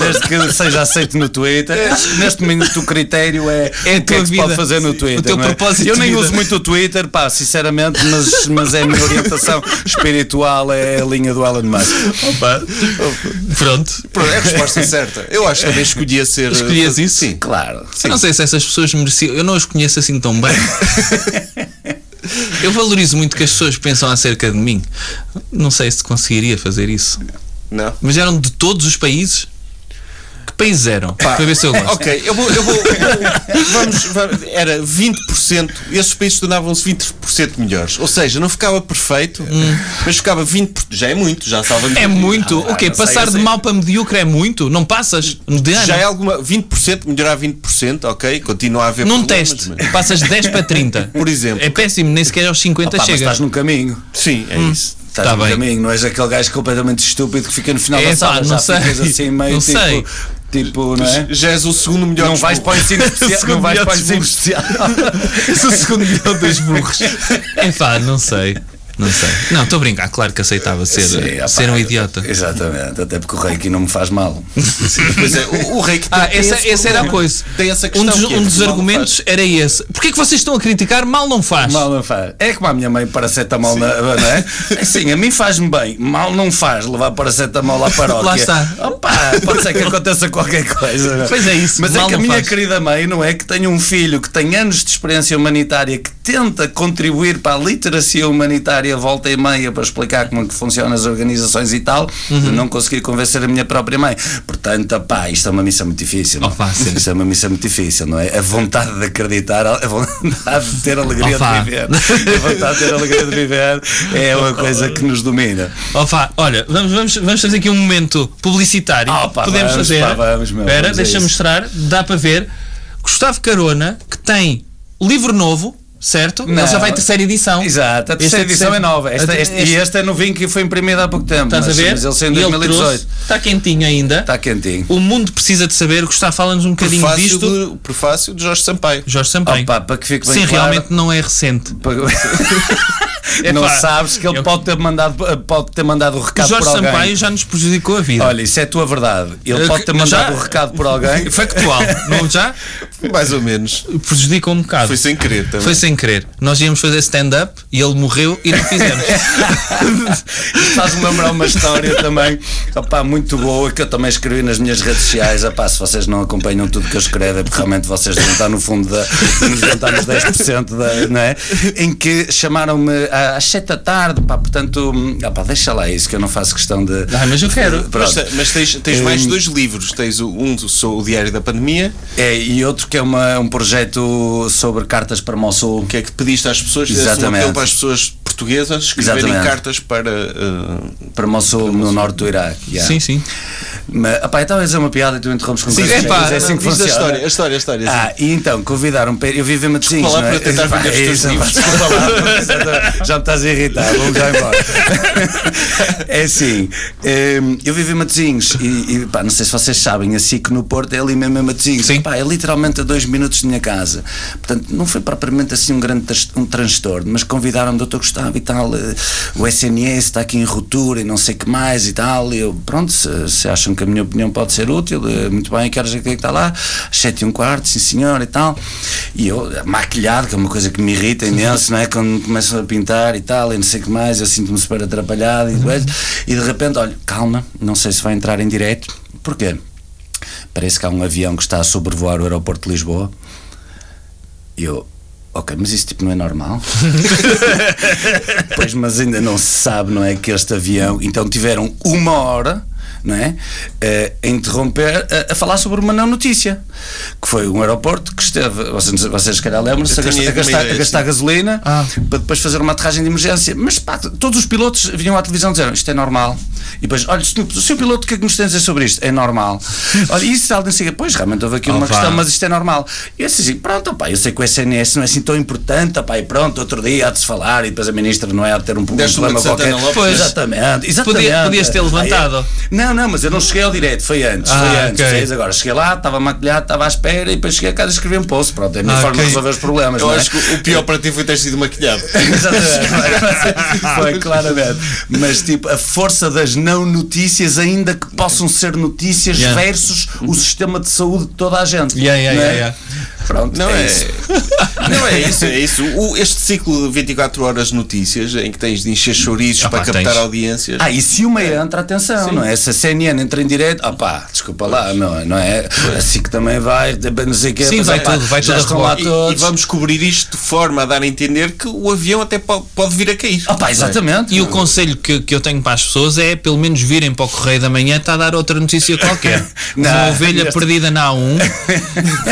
Desde que seja aceito no Twitter. Que neste momento o critério é, É a o que é que vida. pode fazer no Sim. Twitter. O teu é? propósito Eu de nem uso muito o Twitter, pá, sinceramente, mas, mas é a minha orientação espiritual, é a linha do Elon Musk. Opa. Pronto. Pronto, é a resposta certa. Eu acho que também escolhia ser. Escolhias isso? Sim. Claro. Eu não sei se essas pessoas mereciam. Eu não as conheço assim tão bem. Eu valorizo muito que as pessoas pensam acerca de mim. Não sei se conseguiria fazer isso. Não. Mas eram de todos os países? Países eram? Para ver se eu gosto. Ok, eu vou. Eu vou, eu vou- vamos, vamos- Era 20%, esses países tornavam-se 20% melhores. Ou seja, não ficava perfeito, mas ficava 20%. Já é muito, já salva É muito. o quê? sei, Passar de mal para medíocre é muito? Não passas de ano? Já é alguma. 20%, melhorar 20%, ok? Continua a haver Num teste, mas- passas de 10 para 30. Por exemplo. É péssimo, nem sequer aos 50 Opá, mas chega. estás num caminho. Sim, é isso. Estás Tá no bem. caminho, não és aquele gajo completamente estúpido que fica no final É, da pá, sala, não já sei. ficas assim meio Não tipo, sei. Tipo, não é? Já és o segundo melhor Não dos vais para o ensino especial, não Segundo vais melhor para o dos ensino especial. Sou o segundo milhão dos burros. Enfá, não sei. Não sei. Não, estou a brincar. Claro que aceitava ser, Sim, opá, ser um idiota. Exatamente, até porque o reiki não me faz mal. Pois é, o, o rei que tem, Ah, tem essa, esse essa era a coisa. Tem essa Um questão. dos, que é um dos argumentos era esse. Porquê que vocês estão a criticar? Mal não faz. Mal não faz. É como a minha mãe paracetamol, na, não é? Sim, a mim faz-me bem. Mal não faz levar paracetamol à paróquia. Lá está. Opa, pode ser que aconteça qualquer coisa. é? Pois é isso, Mas mal é que a minha faz. querida mãe, não é? Que tem um filho que tem anos de experiência humanitária, que tenta contribuir para a literacia humanitária volta e meia para explicar como é que funcionam as organizações e tal, Uhum. não consegui convencer a minha própria mãe. Portanto, pá, isto é uma missão muito difícil. não é? Opa, sim. Isto é uma missão muito difícil, não é? A vontade de acreditar, a vontade de ter alegria Opa. de viver. A vontade de ter alegria de viver é uma coisa que nos domina. Opa, olha, vamos, vamos, vamos fazer aqui um momento publicitário. Opa, Podemos vamos, fazer. pá, vamos, meu, Espera, vamos a deixa isso. mostrar. Dá para ver. Gustavo Carona, que tem livro novo, certo? Ele já Não. vai terceira edição. Exato, a Este terceira é edição é terceiro- nova. Esta, Este- este, e este é novinho que foi imprimido há pouco tempo. Estás a mas, ver? Mas ele saiu em E ele 2018. trouxe- Está quentinho ainda. Está quentinho. O mundo precisa de saber. Gustavo, fala-nos um bocadinho Prefácio disto. do, prefácio de Jorge Sampaio. Jorge Sampaio. Opa, para que fique bem Sim, claro, realmente não é recente. não Epá, sabes que ele eu- pode ter mandado, pode ter mandado o O recado Jorge por alguém. Sampaio já nos prejudicou a vida. Olha, isso é a tua verdade. Ele Eh, pode ter mandado já- o recado por alguém. Factual, não já? Mais ou menos. Prejudica um bocado. Foi sem querer também. Foi sem querer. Nós íamos fazer stand-up e ele morreu e não fizemos. Faz-me lembrar uma história também opá, muito boa que eu também escrevi nas minhas redes sociais. Opá, se vocês não acompanham tudo que eu escrevo, é porque realmente vocês devem estar no fundo da. nos devem estar nos 10% da, não é? Em que chamaram-me às 7 da tarde, pá, portanto, opá, deixa lá isso que eu não faço questão de. Ah, mas eu quero. Mas, Pronto. te- mas tens, tens Hum. mais dois livros. Tens um sou o Diário da Pandemia, É, e outro que é uma, um projeto sobre cartas para Mossul. Que é que pediste às pessoas, fizeste um Exatamente. apelo para as pessoas portuguesas escreverem Exatamente. cartas para. eh, Para Mossul, no norte do Iraque. yeah. Sim, sim. Mas, opá, eu estava a dizer uma piada e tu interrompes com Sim, coisas é pá, é assim que diz a funciona. história, a história, a história. Ah, e então, convidaram para. Eu vivo em Matosinhos. Desculpa lá é? eu tentar Pá, vender os teus livros. Desculpa lá, já me estás a irritar, vamos já embora. É assim, hum, eu vivo em Matosinhos e, e pá, não sei se vocês sabem, a SIC no Porto é ali mesmo em Matosinhos. Sim. Pá, é literalmente a dois minutos de minha casa. Portanto, não foi propriamente assim um grande um transtorno, mas convidaram-me, doutor Gustavo e tal, eh, o SNS está aqui em ruptura e não sei o que mais e tal. E eu, pronto, se, se acham que a minha opinião pode ser útil, eh, muito bem, quero dizer que é que está lá, às sete e um quarto, sim senhor e tal. E eu, maquilhado, que é uma coisa que me irrita imenso, não é? Quando começam a pintar e tal, e não sei o que mais, eu sinto-me super atrapalhado e, depois, e de repente, olha, calma, não sei se vai entrar em direto. Porquê? Parece que há um avião que está a sobrevoar o aeroporto de Lisboa. Eu, ok, mas isso tipo não é normal? pois, mas ainda não se sabe, não é? Que este avião. Então tiveram uma hora não é? Eh, a interromper a, a falar sobre uma não notícia, que foi um aeroporto que esteve, vocês, vocês se calhar lembram-se, a, gastar- a gastar, ideia, a gastar gasolina para depois fazer uma aterragem de emergência. Mas pá, todos os pilotos vinham à televisão e diziam isto é normal. E depois, olha, senhor- o seu piloto, o que é que nos tem a dizer sobre isto? É normal. Olha, isso alguém chega, pois realmente houve aqui uma Opa. questão, mas isto é normal. E eu disse assim, pronto, opá, eu sei que o SNS não é assim tão importante, opá, e pronto, outro dia há de se falar, e depois a ministra não é a ter um, um problema de qualquer. Lopes. Pois. Exatamente, exatamente. Podia- podias ter levantado. Aí não, não, mas eu não cheguei ao direto, foi antes, Ah, foi antes. ok. percebes? Agora cheguei lá, estava maquilhado, estava à espera, e depois cheguei a casa e escrevi um post. Pronto, é a minha Ah, forma ok. de resolver os problemas. Eu não é? acho que o pior para ti foi ter sido maquilhado. Exatamente. Foi claramente. Mas tipo, a força das não notícias, ainda que possam ser notícias, Yeah. versus o sistema de saúde de toda a gente. Yeah, yeah, não é? yeah, yeah. Pronto, Não é, é, isso. não é isso, é isso. O- este ciclo de 24 horas de notícias em que tens de encher chouriços Ah, para pá, captar tens. audiências. Ah, e se uma entra, atenção, não é? Se a CNN entra em direto, ah pá, desculpa lá, não, é- não é? Assim que também vai, não sei o quê, Sim, mas, vai pá, tudo, vai tudo estão lá reboque. E, e todos. vamos cobrir isto de forma a dar a entender que o avião até po- pode, vir a cair. Ah pá, exatamente. E o conselho que, que eu tenho para as pessoas é pelo menos virem para o Correio da Manhã está a dar outra notícia qualquer. Não, Uma ovelha este- perdida na A1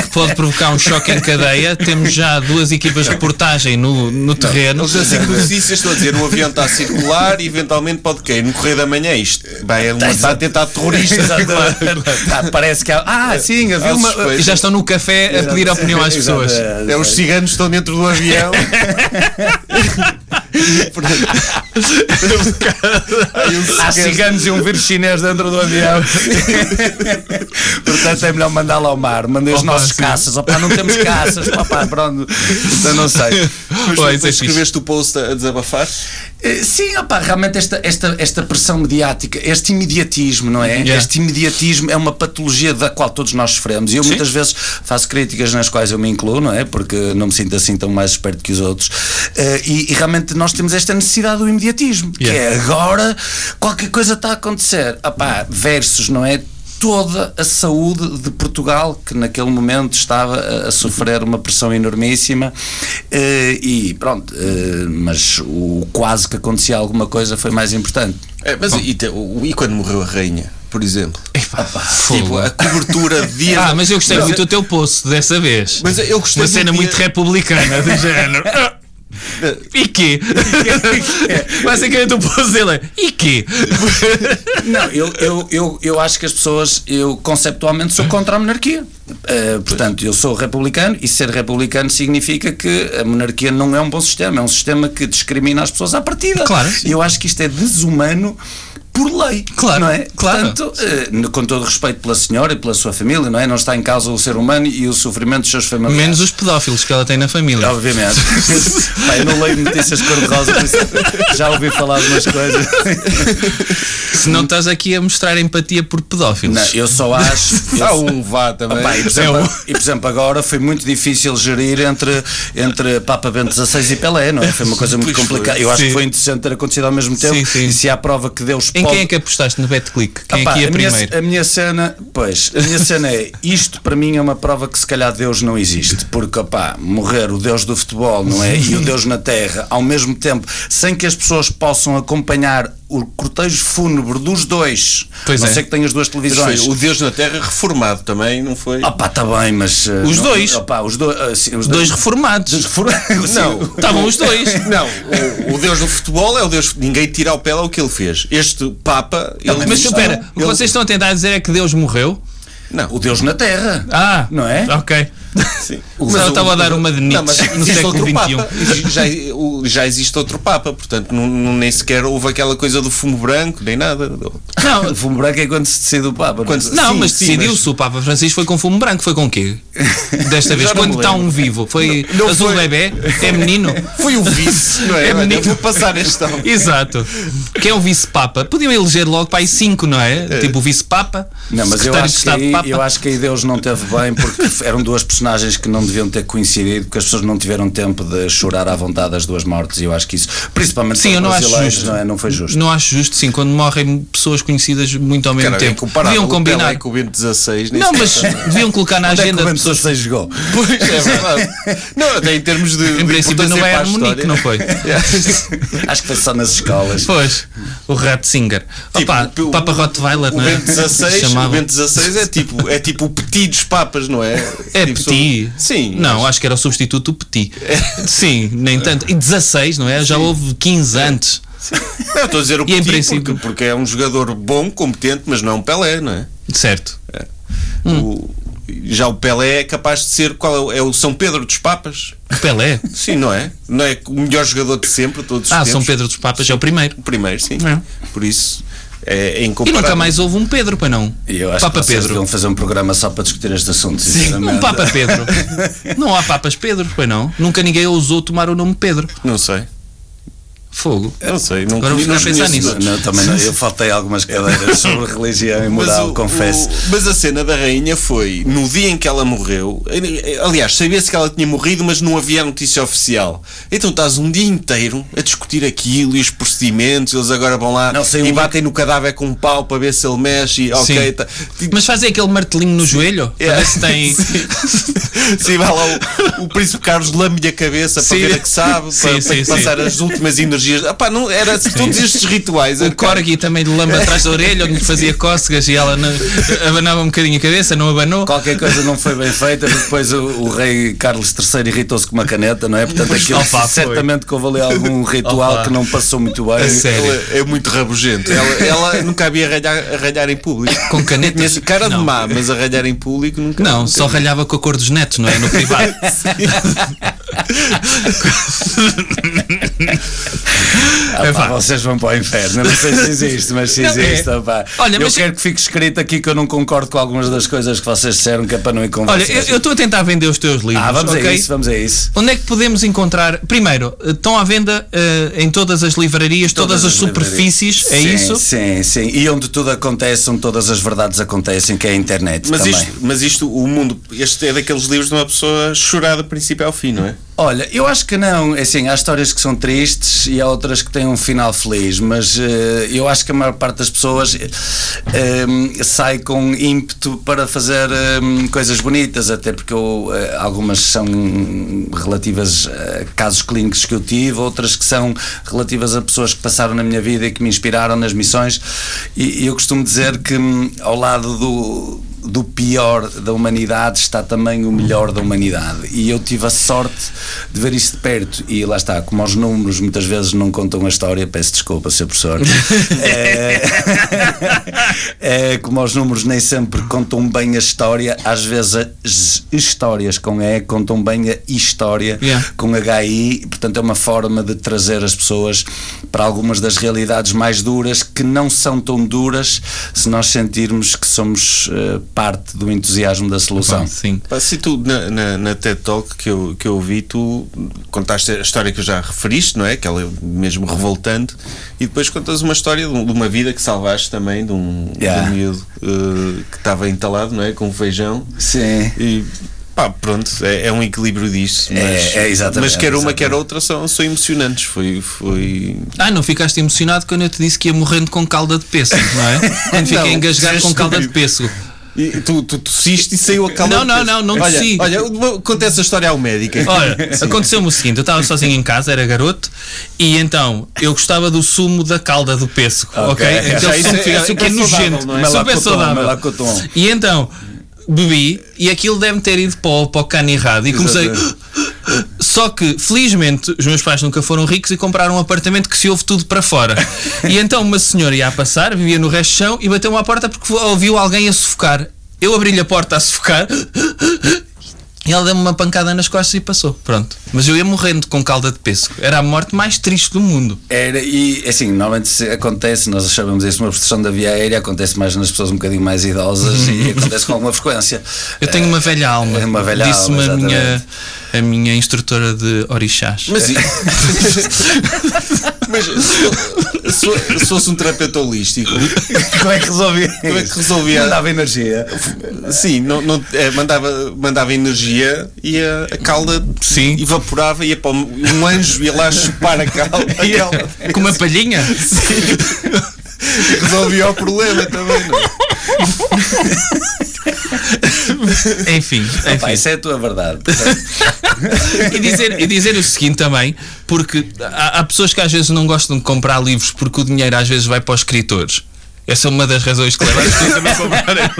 que pode provocar um choque em cadeia. Temos já duas equipas de reportagem no, no terreno. Eles assim que notícias estão a dizer o avião está a circular e eventualmente pode cair. No correio da manhã isto vai é um atentado terrorista. Exatamente. Ah, parece que há. Ah, sim, havia uma. E já estão no café a pedir opinião às pessoas. É, os ciganos estão dentro do avião. Há ciganos e um vírus chinês dentro do avião. Portanto, é melhor mandá-lo ao mar. Mandei os Opa, nossos sim. caças. Opa, não temos caças. Opa, pronto. Então não sei. Mas depois fixe. escreveste o post a desabafar. Eh, Sim, opa, realmente esta, esta, esta pressão mediática, este imediatismo, não é? Yeah. Este imediatismo é uma patologia da qual todos nós sofremos. E eu muitas vezes faço críticas nas quais eu me incluo, não é? Porque não me sinto assim tão mais esperto que os outros. Eh, e, e realmente nós temos esta necessidade do imediatismo, que Yeah. é agora qualquer coisa está a acontecer. Opá, versus, não é? Toda a saúde de Portugal, que naquele momento estava a, a sofrer uma pressão enormíssima, eh, e pronto, eh, mas o quase que acontecia alguma coisa foi mais importante. É, mas e, te- o- e quando morreu a rainha, por exemplo? Epá, Tipo, a cobertura de dias. Ah, mas eu gostei Mas muito do teu post dessa vez. Mas eu gostei Uma cena muito republicana do género. E quê? Basicamente o post dele é E quê? Não, eu, eu, eu, eu acho que as pessoas, eu conceptualmente sou contra a monarquia. Eh, portanto, eu sou republicano e ser republicano significa que a monarquia não é um bom sistema, é um sistema que discrimina as pessoas à partida. Claro. E eu acho que isto é desumano por lei. Claro, não é? claro. Portanto, eh, com todo respeito pela senhora e pela sua família, não é? Não está em causa o ser humano e o sofrimento dos seus familiares. Menos os pedófilos que ela tem na família. Obviamente. Eu não leio notícias de cor-de-rosa, já ouvi falar de umas coisas. Se não estás aqui a mostrar empatia por pedófilos. Não, eu só acho. eu- Há um vá também. Opa, e, por exemplo, e por exemplo, agora foi muito difícil gerir entre, entre Papa Bento XVI e Pelé, não é? Foi uma coisa muito Pois foi. complicada. Eu acho Sim. que foi interessante ter acontecido ao mesmo tempo. Sim, sim. E se há prova que Deus Em quem é que apostaste no BetClick? Quem Opa, é que ia a, minha, primeiro? a minha cena, pois, a minha cena é isto para mim é uma prova que se calhar Deus não existe, porque opá, morrer o Deus do futebol, não é? E o Deus na terra, ao mesmo tempo, sem que as pessoas possam acompanhar o cortejo fúnebre dos dois, Pois não é. sei que tenham as duas televisões. foi o Deus na Terra reformado também, não foi? Opá, está bem, mas. uh, Os não- dois. opá, os, do, uh, sim, os Dois reformados. Dos reformados. Não. Estavam os dois. Não, o, o Deus do futebol é o Deus. Ninguém tira ao pé lá o que ele fez. Este Papa. Ele Mas diz- espera, o que ele- vocês estão a tentar dizer é que Deus morreu? Não, O Deus na terra. Ah, Não é? Ok. sim. Mas eu estava a dar uma de Nietzsche Não, mas no século XXI. Já, já existe outro Papa, portanto, não, não- nem sequer houve aquela coisa do fumo branco, nem nada. Não, O fumo branco é quando se decide o Papa. Quando se- não Sim, mas decidiu-se. O Papa Francisco foi com fumo branco. Foi com quê? Desta vez, não quando está um vivo. Foi Não azul foi. bebê? É menino? Foi o vice, não é? É menino. vou passar este ao- Exato. Que é o vice-papa. Podiam eleger logo para aí cinco, não é? Tipo o vice-papa, Não, mas eu acho, que Estado aí, Papa. eu acho que aí Deus não teve bem porque eram duas personalidades personagens que não deviam ter coincidido, porque as pessoas não tiveram tempo de chorar à vontade as duas mortes, e eu acho que isso, principalmente Sim, para eu não acho justo. não, é? não foi justo. Não acho justo, sim, quando morrem pessoas conhecidas muito ao mesmo Cara, é tempo. Deviam combinar. com o Não, mas deviam colocar na Onde é que agenda. o Bento XVI jogou? Pois, é verdade. não, até em termos de. Em princípio no Bayern Munique, história. não foi? Acho que foi só nas escolas. Pois, o Ratzinger. Tipo, Opa, o- Papa Rottweiler, O não é? XVI, o Chamava. Bento XVI é tipo, é tipo o petit dos papas, não é? É tipo, Petit. Sim. Não, mas- acho que era o substituto do Petit. Sim, nem tanto. E 16, não é? Já houve 15 antes. Não, eu estou a dizer o em petit princípio- porque, porque é um jogador bom, competente, mas não é um Pelé, não é? Certo. O- já o Pelé é capaz de ser qual é, o- é o São Pedro dos Papas? O Pelé. Sim, não é? Não é o melhor jogador de sempre, todos os Ah, tempos? São Pedro dos Papas é o primeiro. O primeiro, sim. É. Por isso é, é E nunca mais houve um Pedro, pois não? Eu acho Papa que vocês Pedro. deviam fazer um programa só para discutir este assunto. sinceramente. Um Papa Pedro. não há Papas Pedro, pois não? Nunca ninguém ousou tomar o nome Pedro. Não sei. Fogo. Não sei. Não, Agora vou não ficar a pensar nisso. Não, também não, eu faltei algumas cadeiras sobre religião e moral, o- confesso. o- mas a cena da rainha foi no dia em que ela morreu. Aliás, sabia-se que ela tinha morrido, mas não havia notícia oficial. Então estás um dia inteiro a discutir aquilo e os procedimentos. Eles agora vão lá Não, e um- batem no cadáver com um pau para ver se ele mexe. E, ok, Sim. tá. Mas fazem aquele martelinho no joelho? Para É. ver se tem. Sim, vai lá o, o príncipe Carlos lame-lhe a cabeça Sim. para ver a que sabe, Sim, para, sim, para passar sim. as últimas energias. Epá, não, era todos estes rituais. O Corgi também lhe lamba atrás da orelha, onde lhe fazia cócegas e ela não- abanava um bocadinho a cabeça, não abanou. Qualquer coisa não foi bem feita, depois o, o rei Carlos III irritou-se com uma caneta, não é? Portanto, aquilo Opa, certamente que houve ali algum ritual Opa. que não passou muito bem. A sério. Ela é muito rabugento. Ela, ela nunca havia ralhar, a ralhar em público. Com canetas? Cara de Não. má, mas a ralhar em público nunca. Não, nunca só ralhava com a cor dos netos, não é? No privado. Ah, É pá, vocês vão para o inferno. Eu Não sei se existe, mas se Não, existe. é. opá. Olha, eu mas- quero que fique escrito aqui que eu não concordo com algumas das coisas que vocês disseram, que é para não ir com Olha, vocês. eu estou a tentar vender os teus livros. Ah, vamos ok? a isso, vamos a isso. Onde é que podemos encontrar? Primeiro, estão à venda eh, em todas as livrarias, todas, as superfícies, é Sim, isso? Sim, sim. E onde tudo acontece, onde todas as verdades acontecem, que é a internet Mas também. isto, mas isto, o mundo, este é daqueles livros de uma pessoa chorar do princípio ao fim, não é? Olha, eu acho que não. É Assim, há histórias que são tristes e há outras que têm um final feliz, mas eh, eu acho que a maior parte das pessoas eh, sai com ímpeto para fazer eh, coisas bonitas, até porque eu, eh, algumas são relativas a casos clínicos que eu tive, outras que são relativas a pessoas que passaram na minha vida e que me inspiraram nas missões. E, e eu costumo dizer que hum, ao lado do do pior da humanidade está também o melhor da humanidade. E eu tive a sorte de ver isso de perto. E lá está, como os números muitas vezes não contam a história, peço desculpa, Sr. Professor. é, é, como os números nem sempre contam bem a história, às vezes as histórias com E contam bem a história Yeah. com HI, portanto é uma forma de trazer as pessoas para algumas das realidades mais duras que não são tão duras se nós sentirmos que somos eh, parte do entusiasmo da solução. Sim. Se tu na, na, na TED Talk que eu, que eu vi, tu contaste a história que eu já referiste, não é? Que ela é mesmo revoltante, e depois contas uma história de, um- uma vida que salvaste também, de um, Yeah. de um miúdo eh, que estava entalado, não é? Com feijão. Sim. E pá, pronto, é, é um equilíbrio disto. Mas, É, é exatamente, mas quer uma, exatamente. quer outra são, são emocionantes. Foi. foi... Ah, não ficaste emocionado quando eu te disse que ia morrendo com calda de pêssego, não é? Quando fiquei Não, engasgado com calda de pêssego. E tu, tu tossiste e saiu a calda. Não, não, não, não olha, tossi. Olha, conta essa história ao médico. Olha, aconteceu-me o seguinte: eu estava sozinho em casa, era garoto, e então eu gostava do sumo da calda do pêssego, ok? Ok. Aquele Já isso sumo é- que fica- é super que é nojento, é? super saudável. E então bebi e aquilo deve ter ido para o, para o cano errado e comecei. Só que, felizmente, os meus pais nunca foram ricos e compraram um apartamento que se ouve tudo para fora. E então uma senhora ia a passar, vivia no resto do chão e bateu-me à porta porque ouviu alguém a sufocar. Eu abri-lhe a porta a sufocar e ela deu-me uma pancada nas costas e passou. Pronto. Mas eu ia morrendo com calda de pêssego. Era a morte mais triste do mundo. Era, e assim, normalmente se acontece, nós chamamos isso uma obstrução da via aérea, acontece mais nas pessoas um bocadinho mais idosas e acontece com alguma frequência. Eu tenho uma velha alma. é uma velha Disse-me alma, a minha, a minha instrutora de orixás. Mas, Mas se, se- se fosse um terapeuta holístico, Como é que resolvia? Como é que resolvia? Mandava energia. sim, não, não- eh, mandava, mandava energia e a, a calda Sim. evaporava, ia para um, um anjo ia lá chupar a calda, Com uma palhinha? e resolvia o problema também. Não? é? Enfim, enfim. Pá, isso é a tua verdade. e, dizer, e dizer o seguinte também, porque há, há pessoas que às vezes não gostam de comprar livros porque o dinheiro às vezes vai para os escritores. Essa é uma das razões que leva as pessoas a não comprarem.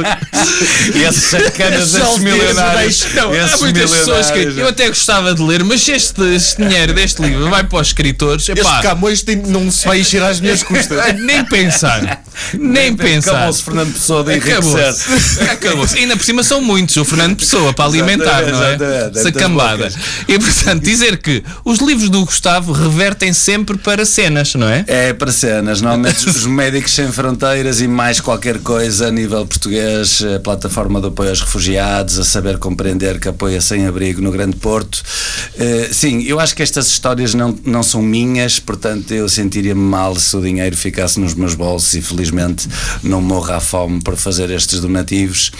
E esses sacanas, esses milionários. Não, há muitas pessoas que eu até gostava de ler, mas este, este dinheiro deste livro vai para os escritores, Este epá, Camões tem, não se vai encher às minhas custas. nem pensar. Nem pensar. Acabou-se Fernando Pessoa de. Acabou-se. Acabou-se. Ainda por cima são muitos, o Fernando Pessoa, para alimentar, não é? Essa cambada. E portanto, dizer que os livros do Gustavo revertem sempre para cenas, não é? É para cenas, normalmente os Médicos Sem Fronteiras e mais qualquer coisa a nível português, a plataforma de apoio aos refugiados, a saber compreender que apoia sem abrigo no Grande Porto. Eh, sim, eu acho que estas histórias não, não são minhas, portanto eu sentiria-me mal se o dinheiro ficasse nos meus bolsos e felizmente não morro à fome por fazer estes donativos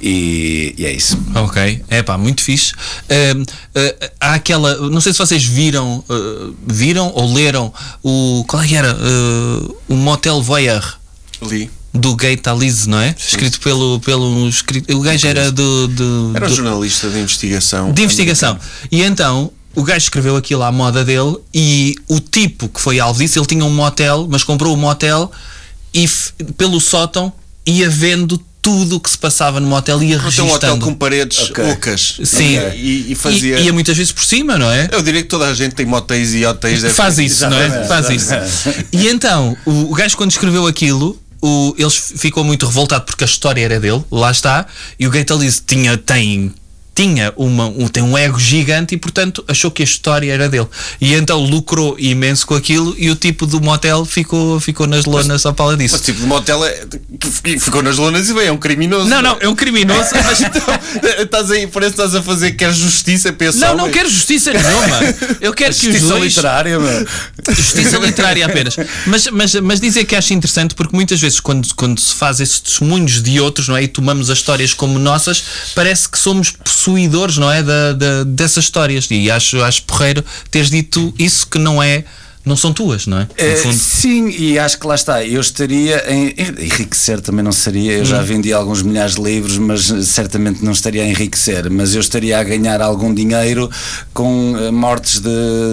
e, e é isso. Ok, é pá, muito fixe. Ahm, ah, há aquela, não sei se vocês viram, ah, viram ou leram o, qual é era? O Motel Voyeur. Ali. Do Gay Talese, não é? Escrito pelo, pelo escrito, o gajo era do, do- Era um do- jornalista de investigação. de investigação. E então o gajo escreveu aquilo à moda dele e o tipo que foi alvo disso, ele tinha um motel, mas comprou um motel e pelo sótão ia vendo tudo o que se passava no motel e ia Tem um hotel com paredes Ok. ocas. Sim. E, e fazia. E, ia muitas vezes por cima, não é? Eu diria que toda a gente tem motéis e hotéis. deve Faz isso, não é? Faz isso. E então, o, o gajo quando escreveu aquilo, o, ele ficou muito revoltado porque a história era dele, lá está, e o Gaitalize tinha, tem, tinha uma, um, tem um ego gigante e portanto achou que a história era dele. E então lucrou imenso com aquilo e o tipo do motel ficou, ficou nas lonas só para disso. Mas tipo de motel é, ficou nas lonas e bem, é um criminoso. Não, não, é um criminoso, mas Então, estás aí, parece que estás a fazer quer justiça para esse não, não quero justiça nenhuma. Eu quero que os Justiça dois literária, meu. Justiça literária apenas. Mas, mas, mas dizer que acho interessante porque muitas vezes quando, quando se faz esses testemunhos de outros, não é? E tomamos as histórias como nossas, parece que somos possuidores, não é? Da, da- dessas histórias. E acho, acho porreiro teres dito isso que não é. Não são tuas, não é? Eh, sim, e acho que lá está. Eu estaria em. Enriquecer também não seria. Eu Hum. já vendi alguns milhares de livros, mas eh, certamente não estaria a enriquecer. Mas eu estaria a ganhar algum dinheiro com eh, mortes de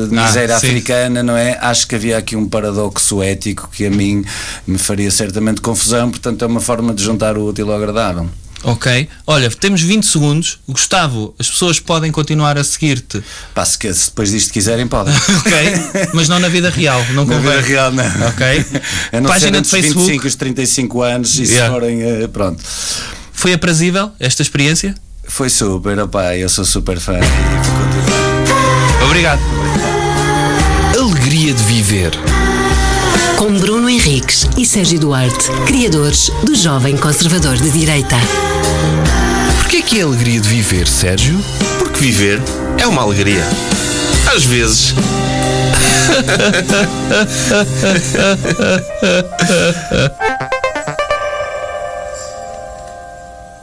de Ah, miséria sim. africana, não é? Acho que havia aqui um paradoxo ético que a mim me faria certamente confusão. Portanto, é uma forma de juntar o útil ao agradável. Ok. Olha, temos 20 segundos. Gustavo, as pessoas podem continuar a seguir-te. Pá, se que- se depois disto quiserem, podem. Ok. Mas não na vida real. Não Na convém. vida real, não. Ok. A não Página de Facebook. 25 e os 35 anos e se Yeah. forem. eh, Pronto. Foi aprazível esta experiência? Foi super, opá, eu sou super fã e vou continuar. Obrigado. Alegria de viver. Com Bruno Henriques e Sérgio Duarte, criadores do Jovem Conservador de Direita. Porquê que é alegria de viver, Sérgio? Porque viver é uma alegria. Às vezes.